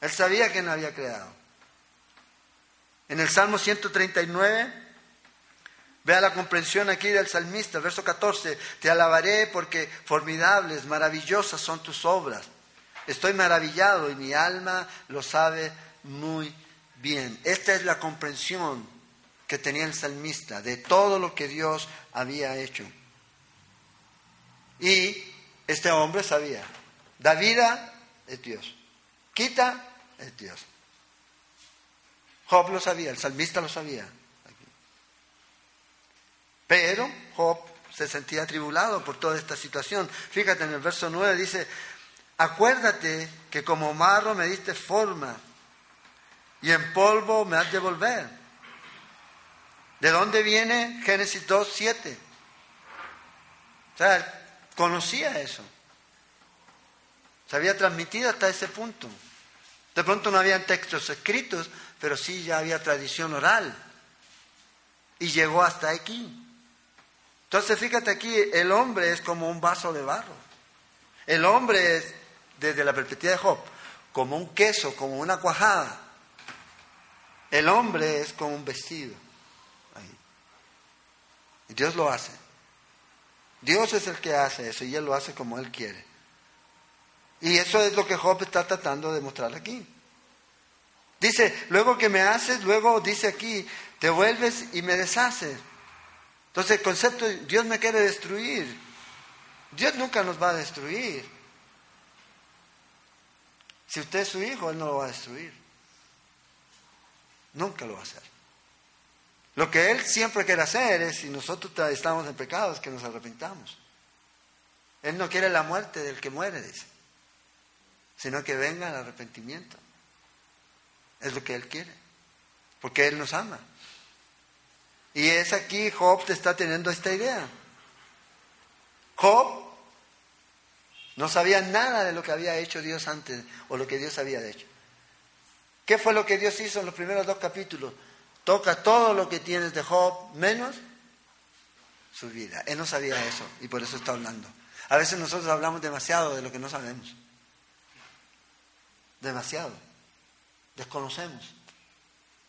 Él sabía que no había creado. En el Salmo 139, vea la comprensión aquí del salmista, verso 14, te alabaré porque formidables, maravillosas son tus obras. Estoy maravillado y mi alma lo sabe muy bien. Esta es la comprensión que tenía el salmista de todo lo que Dios había hecho. Y este hombre sabía, da vida es Dios, quita es Dios. Job lo sabía, el salmista lo sabía. Pero Job se sentía atribulado por toda esta situación. Fíjate en el verso 9 dice, acuérdate que como marro me diste forma y en polvo me has de volver. ¿De dónde viene Génesis 2, 7? O sea, conocía eso. Se había transmitido hasta ese punto. De pronto no habían textos escritos, pero sí ya había tradición oral. Y llegó hasta aquí. Entonces fíjate aquí, el hombre es como un vaso de barro. El hombre es, desde la perspectiva de Job, como un queso, como una cuajada. El hombre es como un vestido. Y Dios lo hace. Dios es el que hace eso y Él lo hace como Él quiere. Y eso es lo que Job está tratando de mostrar aquí. Dice, luego que me haces, luego dice aquí, te vuelves y me deshaces. Entonces el concepto, Dios me quiere destruir. Dios nunca nos va a destruir. Si usted es su hijo, Él no lo va a destruir. Nunca lo va a hacer. Lo que Él siempre quiere hacer es, si nosotros estamos en pecado, es que nos arrepentamos. Él no quiere la muerte del que muere, dice, sino que venga el arrepentimiento. Es lo que Él quiere, porque Él nos ama. Y es aquí Job te está teniendo esta idea. Job no sabía nada de lo que había hecho Dios antes o lo que Dios había hecho. ¿Qué fue lo que Dios hizo en los primeros dos capítulos? Toca todo lo que tienes de Job menos su vida. Él no sabía eso y por eso está hablando. A veces nosotros hablamos demasiado de lo que no sabemos. Demasiado. Desconocemos.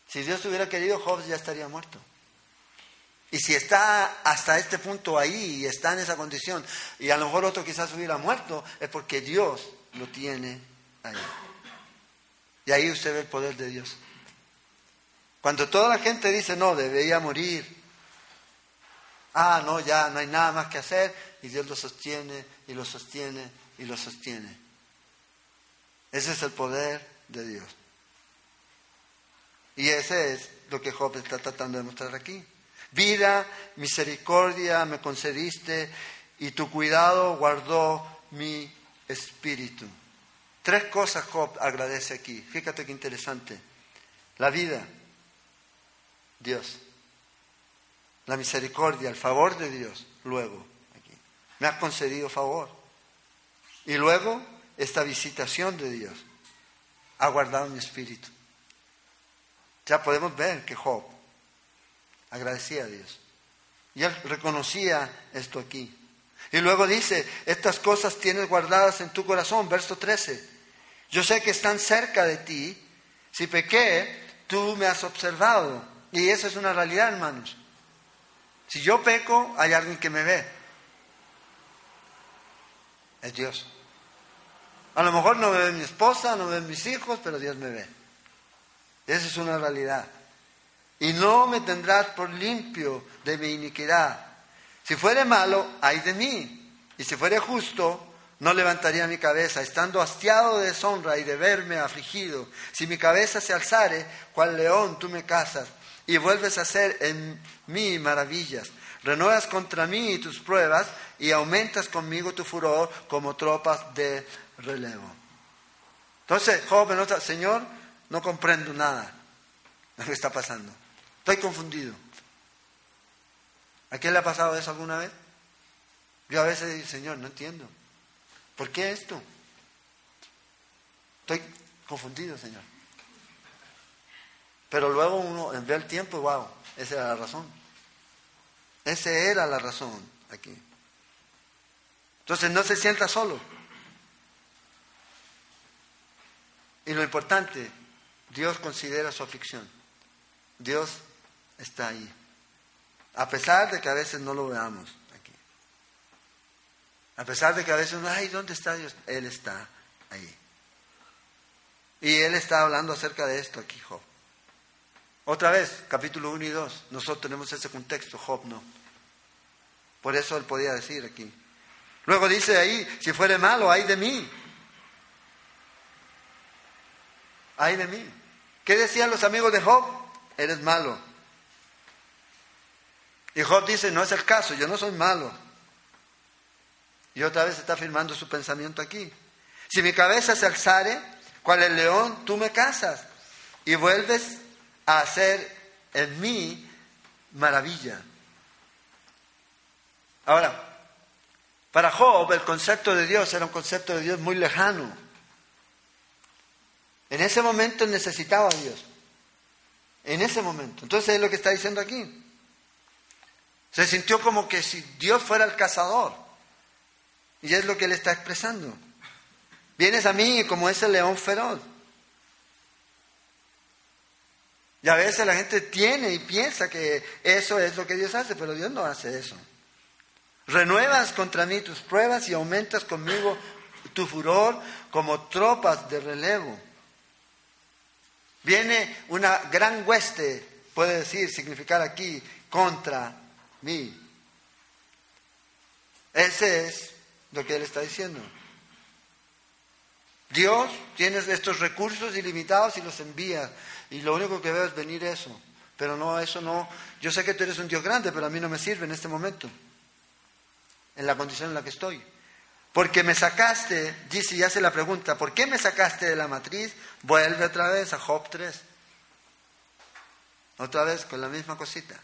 Si Dios hubiera querido, Job ya estaría muerto. Y si está hasta este punto ahí y está en esa condición, y a lo mejor otro quizás hubiera muerto, es porque Dios lo tiene ahí. Y ahí usted ve el poder de Dios. Cuando toda la gente dice, no, debería morir, ah, no, ya no hay nada más que hacer, y Dios lo sostiene, y lo sostiene, y lo sostiene. Ese es el poder de Dios. Y ese es lo que Job está tratando de mostrar aquí. Vida, misericordia me concediste y tu cuidado guardó mi espíritu. Tres cosas Job agradece aquí. Fíjate qué interesante. La vida, Dios. La misericordia, el favor de Dios. Luego, aquí. Me has concedido favor. Y luego, esta visitación de Dios ha guardado mi espíritu. Ya podemos ver que Job agradecía a Dios. Y él reconocía esto aquí. Y luego dice, estas cosas tienes guardadas en tu corazón, verso 13. Yo sé que están cerca de ti. Si pequé, tú me has observado. Y eso es una realidad, hermanos. Si yo peco, hay alguien que me ve. Es Dios. A lo mejor no me ve mi esposa, no me ven mis hijos, pero Dios me ve. Esa es una realidad y no me tendrás por limpio de mi iniquidad. Si fuere malo, ay de mí, y si fuere justo, no levantaría mi cabeza, estando hastiado de deshonra y de verme afligido. Si mi cabeza se alzare, cual león tú me casas, y vuelves a hacer en mí maravillas. Renuevas contra mí tus pruebas, y aumentas conmigo tu furor como tropas de relevo. Entonces, joven, Señor, no comprendo nada de lo que está pasando. Estoy confundido. ¿A quién le ha pasado eso alguna vez? Yo a veces digo, Señor, no entiendo. ¿Por qué esto? Estoy confundido, Señor. Pero luego uno ve el tiempo, wow, esa era la razón. Esa era la razón aquí. Entonces no se sienta solo. Y lo importante, Dios considera su aflicción. Dios está ahí. A pesar de que a veces no lo veamos aquí. A pesar de que a veces ay, ¿dónde está Dios? Él está ahí. Y Él está hablando acerca de esto aquí, Job. Otra vez, capítulo 1 y 2, nosotros tenemos ese contexto, Job no. Por eso Él podía decir aquí. Luego dice ahí, si fuere malo, ay de mí. Ay de mí. ¿Qué decían los amigos de Job? Eres malo. Y Job dice, no es el caso, yo no soy malo. Y otra vez está afirmando su pensamiento aquí. Si mi cabeza se alzare, cual el león, tú me casas y vuelves a hacer en mí maravilla. Ahora, para Job el concepto de Dios era un concepto de Dios muy lejano. En ese momento necesitaba a Dios. En ese momento. Entonces es lo que está diciendo aquí. Se sintió como que si Dios fuera el cazador. Y es lo que él está expresando. Vienes a mí como ese león feroz. Y a veces la gente tiene y piensa que eso es lo que Dios hace, pero Dios no hace eso. Renuevas contra mí tus pruebas y aumentas conmigo tu furor como tropas de relevo. Viene una gran hueste, puede decir, significar aquí, contra mí. Ese es lo que él está diciendo. Dios tiene estos recursos ilimitados y los envía. Y lo único que veo es venir eso. Pero no, eso no. Yo sé que tú eres un Dios grande, pero a mí no me sirve en este momento. En la condición en la que estoy. Porque me sacaste, dice y hace la pregunta, ¿por qué me sacaste de la matriz? Vuelve otra vez a Job 3. Otra vez con la misma cosita.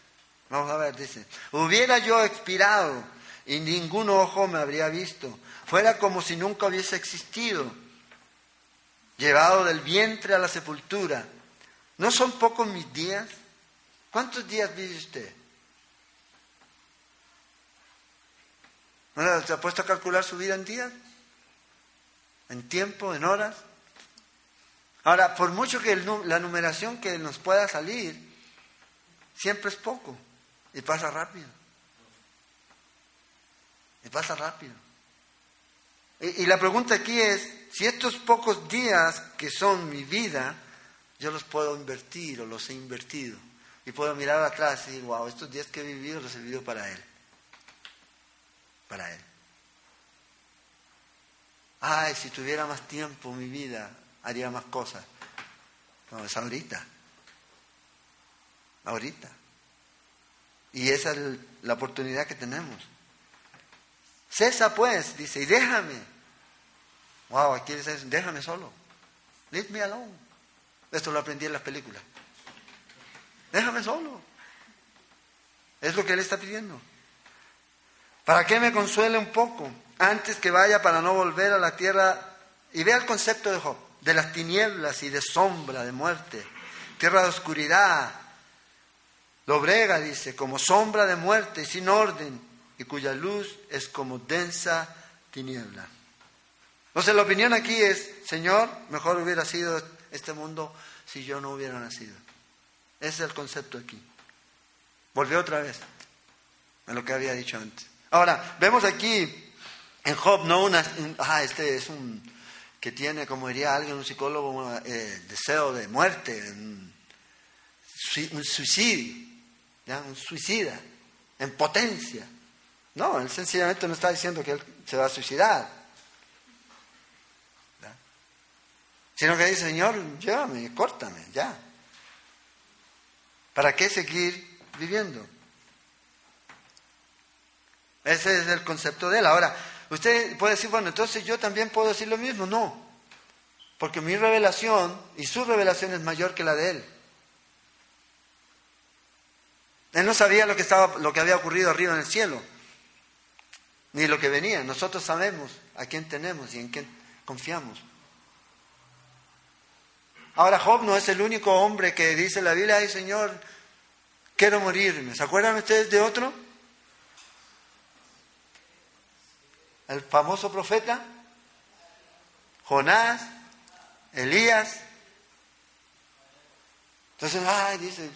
Vamos a ver, dice, hubiera yo expirado y ningún ojo me habría visto. Fuera como si nunca hubiese existido. Llevado del vientre a la sepultura. ¿No son pocos mis días? ¿Cuántos días vive usted? ¿Se ha puesto a calcular su vida en días? ¿En tiempo? ¿En horas? Ahora, por mucho que la numeración que nos pueda salir, siempre es poco y pasa rápido. Y pasa rápido. Y, y la pregunta aquí es, si estos pocos días que son mi vida, yo los puedo invertir o los he invertido. Y puedo mirar atrás y decir, wow, estos días que he vivido los he vivido para Él para Él. Ay, si tuviera más tiempo mi vida, haría más cosas. No, es ahorita. Ahorita. Y esa es la oportunidad que tenemos. Cesa pues, dice, y déjame. Wow, aquí dice, déjame solo. Leave me alone. Esto lo aprendí en las películas. Déjame solo. Es lo que él está pidiendo. ¿Para qué me consuele un poco antes que vaya para no volver a la tierra? Y vea el concepto de Job, de las tinieblas y de sombra, de muerte, tierra de oscuridad. Lobrega dice, como sombra de muerte y sin orden, y cuya luz es como densa tiniebla. Entonces la opinión aquí es, Señor, mejor hubiera sido este mundo si yo no hubiera nacido. Ese es el concepto aquí. Volvió otra vez a lo que había dicho antes. Ahora, vemos aquí en Job, no una, ah, este es un, que tiene, como diría alguien, un psicólogo, un eh, deseo de muerte, un, suicidio, un suicida, en potencia. No, él sencillamente no está diciendo que él se va a suicidar. Sino que dice, Señor, llévame, córtame, ya. ¿Para qué seguir viviendo? Ese es el concepto de él. Ahora, usted puede decir, bueno, entonces yo también puedo decir lo mismo. No, porque mi revelación y su revelación es mayor que la de él. Él no sabía lo que, estaba, lo que había ocurrido arriba en el cielo, ni lo que venía. Nosotros sabemos a quién tenemos y en quién confiamos. Ahora Job no es el único hombre que dice la Biblia, ay Señor, quiero morirme. ¿Se acuerdan ustedes de otro? el famoso profeta, Jonás, Elías. Entonces, ay, dice,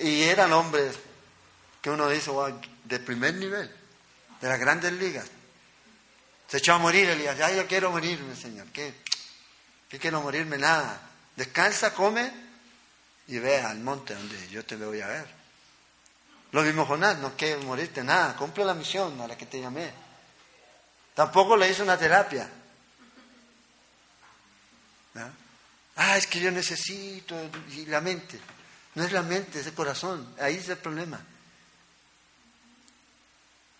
y eran hombres que uno dice, de primer nivel, de las grandes ligas. Se echó a morir Elías, ay, yo quiero morirme, Señor, ¿qué? ¿Qué quiero morirme? Nada. Descansa, come y ve al monte donde yo te voy a ver. Lo mismo Jonás, no quiero morirte nada, cumple la misión a la que te llamé. Tampoco le hizo una terapia. Ah, es que yo necesito, y la mente. No es la mente, es el corazón. Ahí es el problema.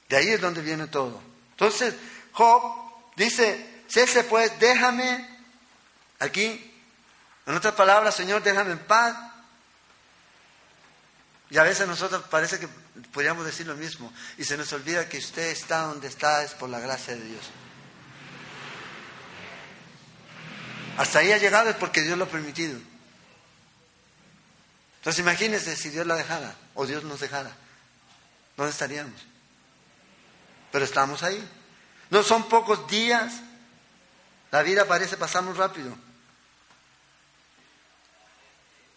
De ahí es donde viene todo. Entonces, Job dice, cese pues, déjame aquí. En otras palabras, Señor, déjame en paz. Y a veces nosotros parece que podríamos decir lo mismo. Y se nos olvida que usted está donde está es por la gracia de Dios. Hasta ahí ha llegado es porque Dios lo ha permitido. Entonces imagínense si Dios la dejara o Dios nos dejara. ¿Dónde estaríamos? Pero estamos ahí. No son pocos días. La vida parece pasar muy rápido.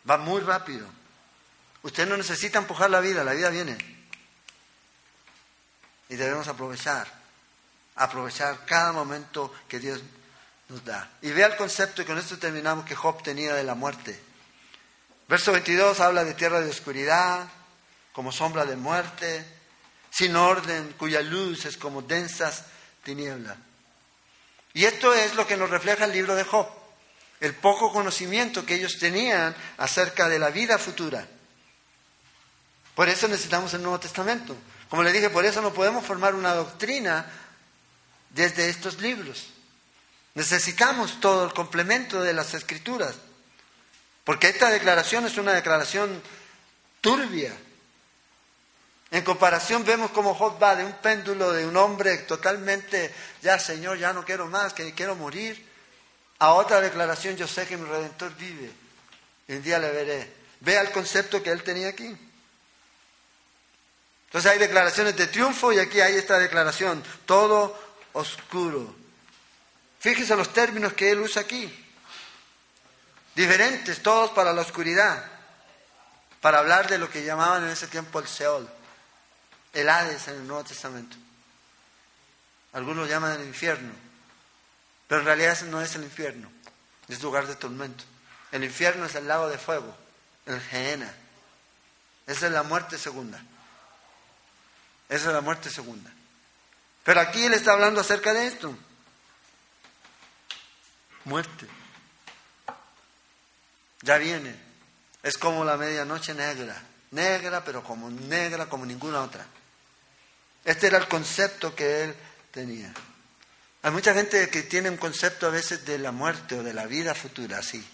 Va muy rápido. Usted no necesita empujar la vida, la vida viene. Y debemos aprovechar, aprovechar cada momento que Dios nos da. Y vea el concepto, y con esto terminamos, que Job tenía de la muerte. Verso 22 habla de tierra de oscuridad, como sombra de muerte, sin orden, cuya luz es como densas tinieblas. Y esto es lo que nos refleja el libro de Job, el poco conocimiento que ellos tenían acerca de la vida futura. Por eso necesitamos el Nuevo Testamento. Como le dije, por eso no podemos formar una doctrina desde estos libros. Necesitamos todo el complemento de las escrituras. Porque esta declaración es una declaración turbia. En comparación vemos cómo Job va de un péndulo de un hombre totalmente, ya Señor, ya no quiero más, que quiero morir, a otra declaración, yo sé que mi redentor vive, y un día le veré. Vea el concepto que él tenía aquí. Entonces hay declaraciones de triunfo y aquí hay esta declaración, todo oscuro. Fíjese los términos que él usa aquí. Diferentes, todos para la oscuridad. Para hablar de lo que llamaban en ese tiempo el Seol. El Hades en el Nuevo Testamento. Algunos llaman el infierno. Pero en realidad no es el infierno. Es lugar de tormento. El infierno es el lago de fuego. El Gehenna. Esa es la muerte segunda. Esa es la muerte segunda. Pero aquí él está hablando acerca de esto. Muerte. Ya viene. Es como la medianoche negra. Negra, pero como negra como ninguna otra. Este era el concepto que él tenía. Hay mucha gente que tiene un concepto a veces de la muerte o de la vida futura, sí.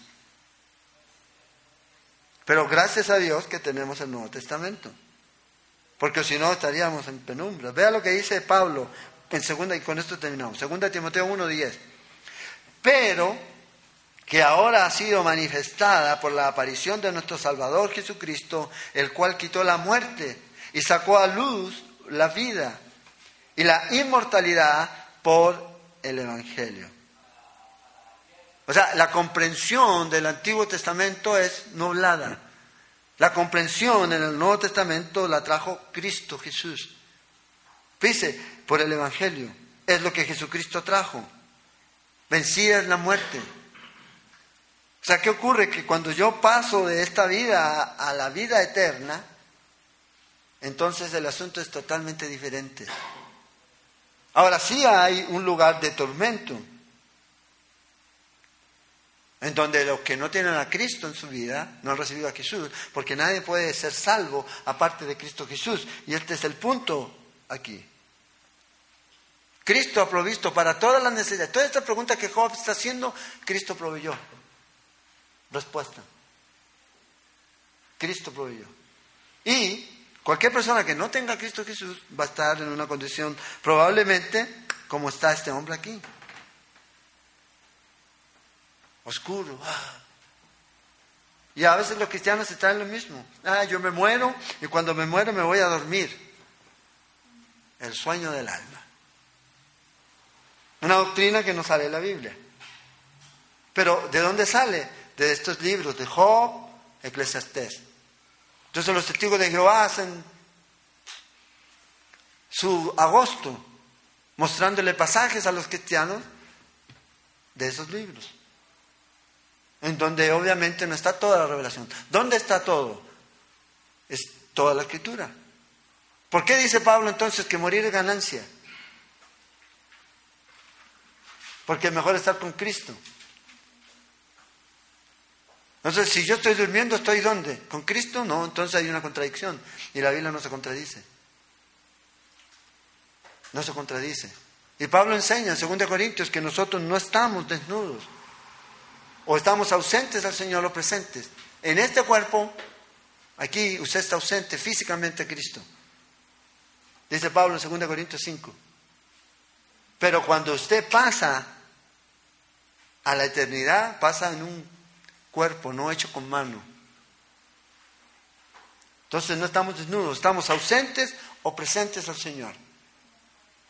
Pero gracias a Dios que tenemos el Nuevo Testamento porque si no estaríamos en penumbra. Vea lo que dice Pablo en segunda, y con esto terminamos, segunda Timoteo 1.10. Pero que ahora ha sido manifestada por la aparición de nuestro Salvador Jesucristo, el cual quitó la muerte y sacó a luz la vida y la inmortalidad por el Evangelio. O sea, la comprensión del Antiguo Testamento es nublada. La comprensión en el Nuevo Testamento la trajo Cristo Jesús. Dice, por el Evangelio. Es lo que Jesucristo trajo. Vencida es la muerte. O sea, ¿qué ocurre? Que cuando yo paso de esta vida a la vida eterna, entonces el asunto es totalmente diferente. Ahora sí hay un lugar de tormento, en donde los que no tienen a Cristo en su vida no han recibido a Jesús, porque nadie puede ser salvo aparte de Cristo Jesús. Y este es el punto aquí. Cristo ha provisto para todas las necesidades. Toda esta pregunta que Job está haciendo, Cristo proveyó. Respuesta. Cristo proveyó. Y cualquier persona que no tenga Cristo Jesús va a estar en una condición probablemente como está este hombre aquí oscuro. Y a veces los cristianos están en lo mismo. Ah, yo me muero y cuando me muero me voy a dormir. El sueño del alma. Una doctrina que no sale de la Biblia. Pero ¿de dónde sale? De estos libros, de Job, Eclesiastés. Entonces los testigos de Jehová hacen su agosto mostrándole pasajes a los cristianos de esos libros en donde obviamente no está toda la revelación. ¿Dónde está todo? Es toda la escritura. ¿Por qué dice Pablo entonces que morir es ganancia? Porque es mejor estar con Cristo. Entonces, si yo estoy durmiendo, ¿estoy dónde? ¿Con Cristo? No, entonces hay una contradicción. Y la Biblia no se contradice. No se contradice. Y Pablo enseña en 2 Corintios que nosotros no estamos desnudos o estamos ausentes al Señor o presentes. En este cuerpo, aquí usted está ausente físicamente a Cristo. Dice Pablo en 2 Corintios 5. Pero cuando usted pasa a la eternidad, pasa en un cuerpo no hecho con mano. Entonces no estamos desnudos, estamos ausentes o presentes al Señor,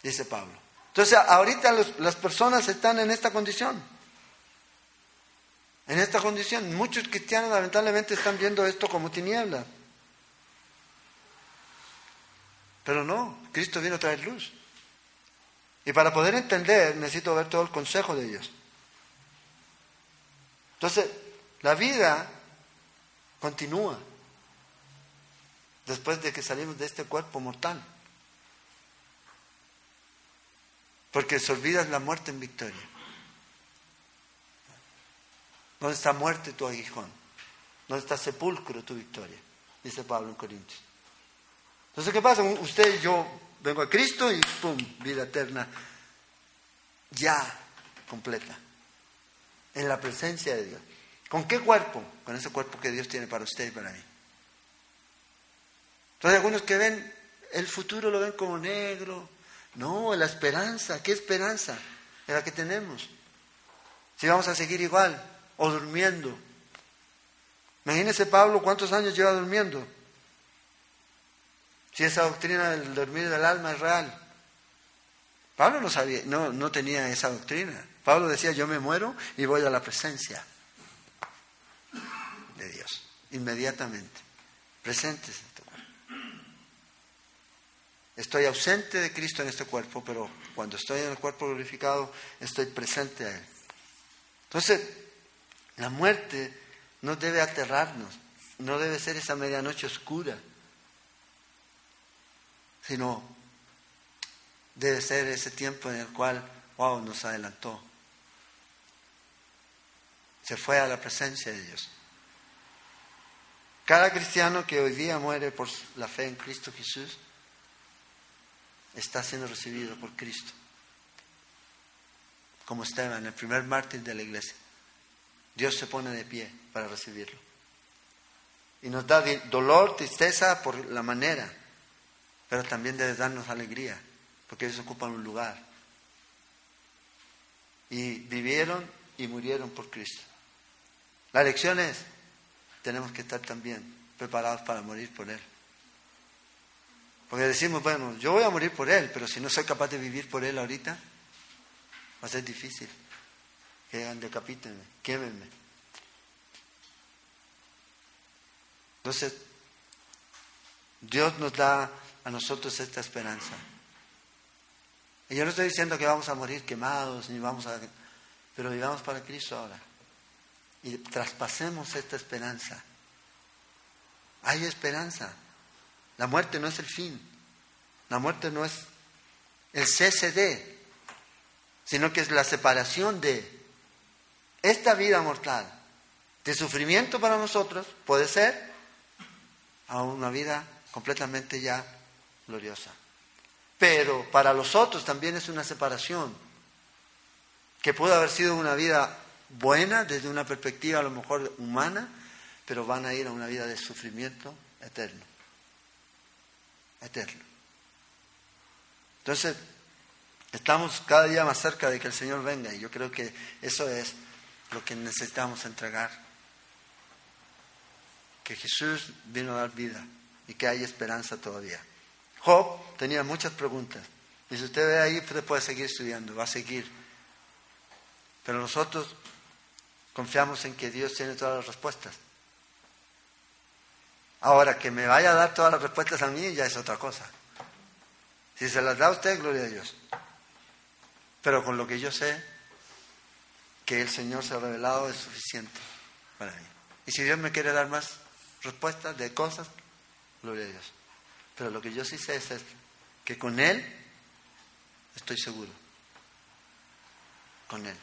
dice Pablo. Entonces ahorita las personas están en esta condición. En esta condición. Muchos cristianos lamentablemente están viendo esto como tiniebla. Pero no, Cristo vino a traer luz. Y para poder entender necesito ver todo el consejo de Dios. Entonces, la vida continúa después de que salimos de este cuerpo mortal. Porque se olvida la muerte en victoria. ¿Dónde está muerte tu aguijón? ¿Dónde está sepulcro tu victoria? Dice Pablo en Corintios. Entonces, ¿qué pasa? Usted y yo vengo a Cristo y ¡pum! Vida eterna. Ya completa. En la presencia de Dios. ¿Con qué cuerpo? Con ese cuerpo que Dios tiene para usted y para mí. Entonces, algunos que ven el futuro lo ven como negro, no, la esperanza, ¿qué esperanza? Es la que tenemos. Si vamos a seguir igual o durmiendo. Imagínese Pablo cuántos años lleva durmiendo. Si esa doctrina del dormir del alma es real. Pablo no sabía, no, no tenía esa doctrina. Pablo decía, yo me muero y voy a la presencia de Dios, inmediatamente. Presentes. Estoy ausente de Cristo en este cuerpo, pero cuando estoy en el cuerpo glorificado, estoy presente a Él. Entonces, la muerte no debe aterrarnos, no debe ser esa medianoche oscura, sino debe ser ese tiempo en el cual, wow, nos adelantó. Se fue a la presencia de Dios. Cada cristiano que hoy día muere por la fe en Cristo Jesús, está siendo recibido por Cristo. Como Esteban, el primer mártir de la iglesia. Dios se pone de pie para recibirlo. Y nos da dolor, tristeza por la manera, pero también debe darnos alegría, porque ellos ocupan un lugar. Y vivieron y murieron por Cristo. La lección es, tenemos que estar también preparados para morir por Él. Porque decimos, bueno, yo voy a morir por Él, pero si no soy capaz de vivir por Él ahorita, va a ser difícil. Que decapítenme, quémenme. Entonces, Dios nos da a nosotros esta esperanza. Y yo no estoy diciendo que vamos a morir quemados, ni vamos a... Pero vivamos para Cristo ahora. Y traspasemos esta esperanza. Hay esperanza. La muerte no es el fin. La muerte no es el cese de, sino que es la separación de esta vida mortal, de sufrimiento para nosotros, puede ser a una vida completamente ya gloriosa. Pero para los otros también es una separación, que puede haber sido una vida buena desde una perspectiva a lo mejor humana, pero van a ir a una vida de sufrimiento eterno eterno. Entonces, estamos cada día más cerca de que el Señor venga y yo creo que eso es lo que necesitamos entregar. Que Jesús vino a dar vida y que hay esperanza todavía. Job tenía muchas preguntas. Y si usted ve ahí, usted puede seguir estudiando, va a seguir. Pero nosotros confiamos en que Dios tiene todas las respuestas. Ahora, que me vaya a dar todas las respuestas a mí ya es otra cosa. Si se las da a usted, gloria a Dios. Pero con lo que yo sé, que el Señor se ha revelado es suficiente para mí. Y si Dios me quiere dar más respuestas de cosas, gloria a Dios. Pero lo que yo sí sé es esto, que con Él estoy seguro. Con Él.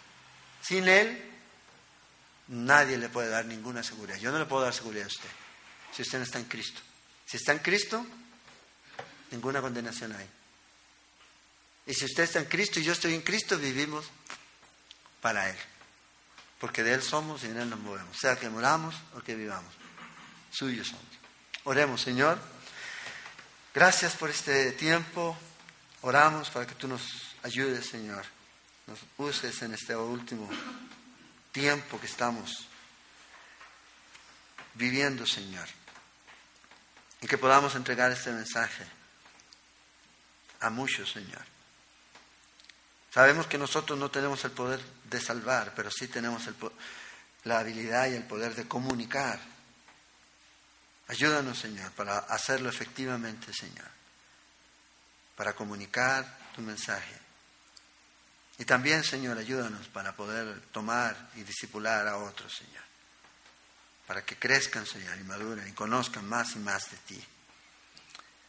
Sin Él, nadie le puede dar ninguna seguridad. Yo no le puedo dar seguridad a usted si usted no está en Cristo. Si está en Cristo, ninguna condenación hay. Y si usted está en Cristo y yo estoy en Cristo, vivimos para Él. Porque de Él somos y en Él nos movemos. Sea que moramos o que vivamos. Suyos somos. Oremos, Señor. Gracias por este tiempo. Oramos para que tú nos ayudes, Señor. Nos uses en este último tiempo que estamos viviendo, Señor y que podamos entregar este mensaje a muchos, Señor. Sabemos que nosotros no tenemos el poder de salvar, pero sí tenemos la habilidad y el poder de comunicar. Ayúdanos, Señor, para hacerlo efectivamente, Señor, para comunicar tu mensaje. Y también, Señor, ayúdanos para poder tomar y disipular a otros, Señor, para que crezcan, Señor, y maduren y conozcan más y más de ti.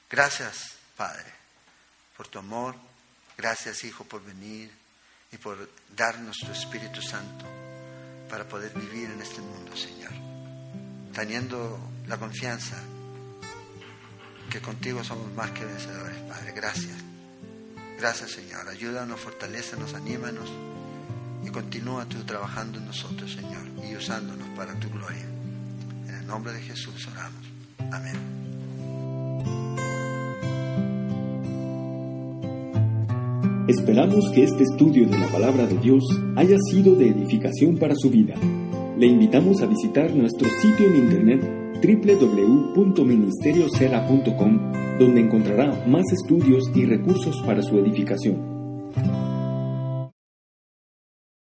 Gracias, Padre, por tu amor. Gracias, Hijo, por venir y por darnos tu Espíritu Santo para poder vivir en este mundo, Señor. Teniendo la confianza que contigo somos más que vencedores, Padre. Gracias. Gracias, Señor. Ayúdanos, fortalecenos, anímanos y continúa tú trabajando en nosotros, Señor, y usándonos para tu gloria. En el nombre de Jesús oramos. Amén. Esperamos que este estudio de la palabra de Dios haya sido de edificación para su vida. Le invitamos a visitar nuestro sitio en internet www.ministeriosela.com, donde encontrará más estudios y recursos para su edificación.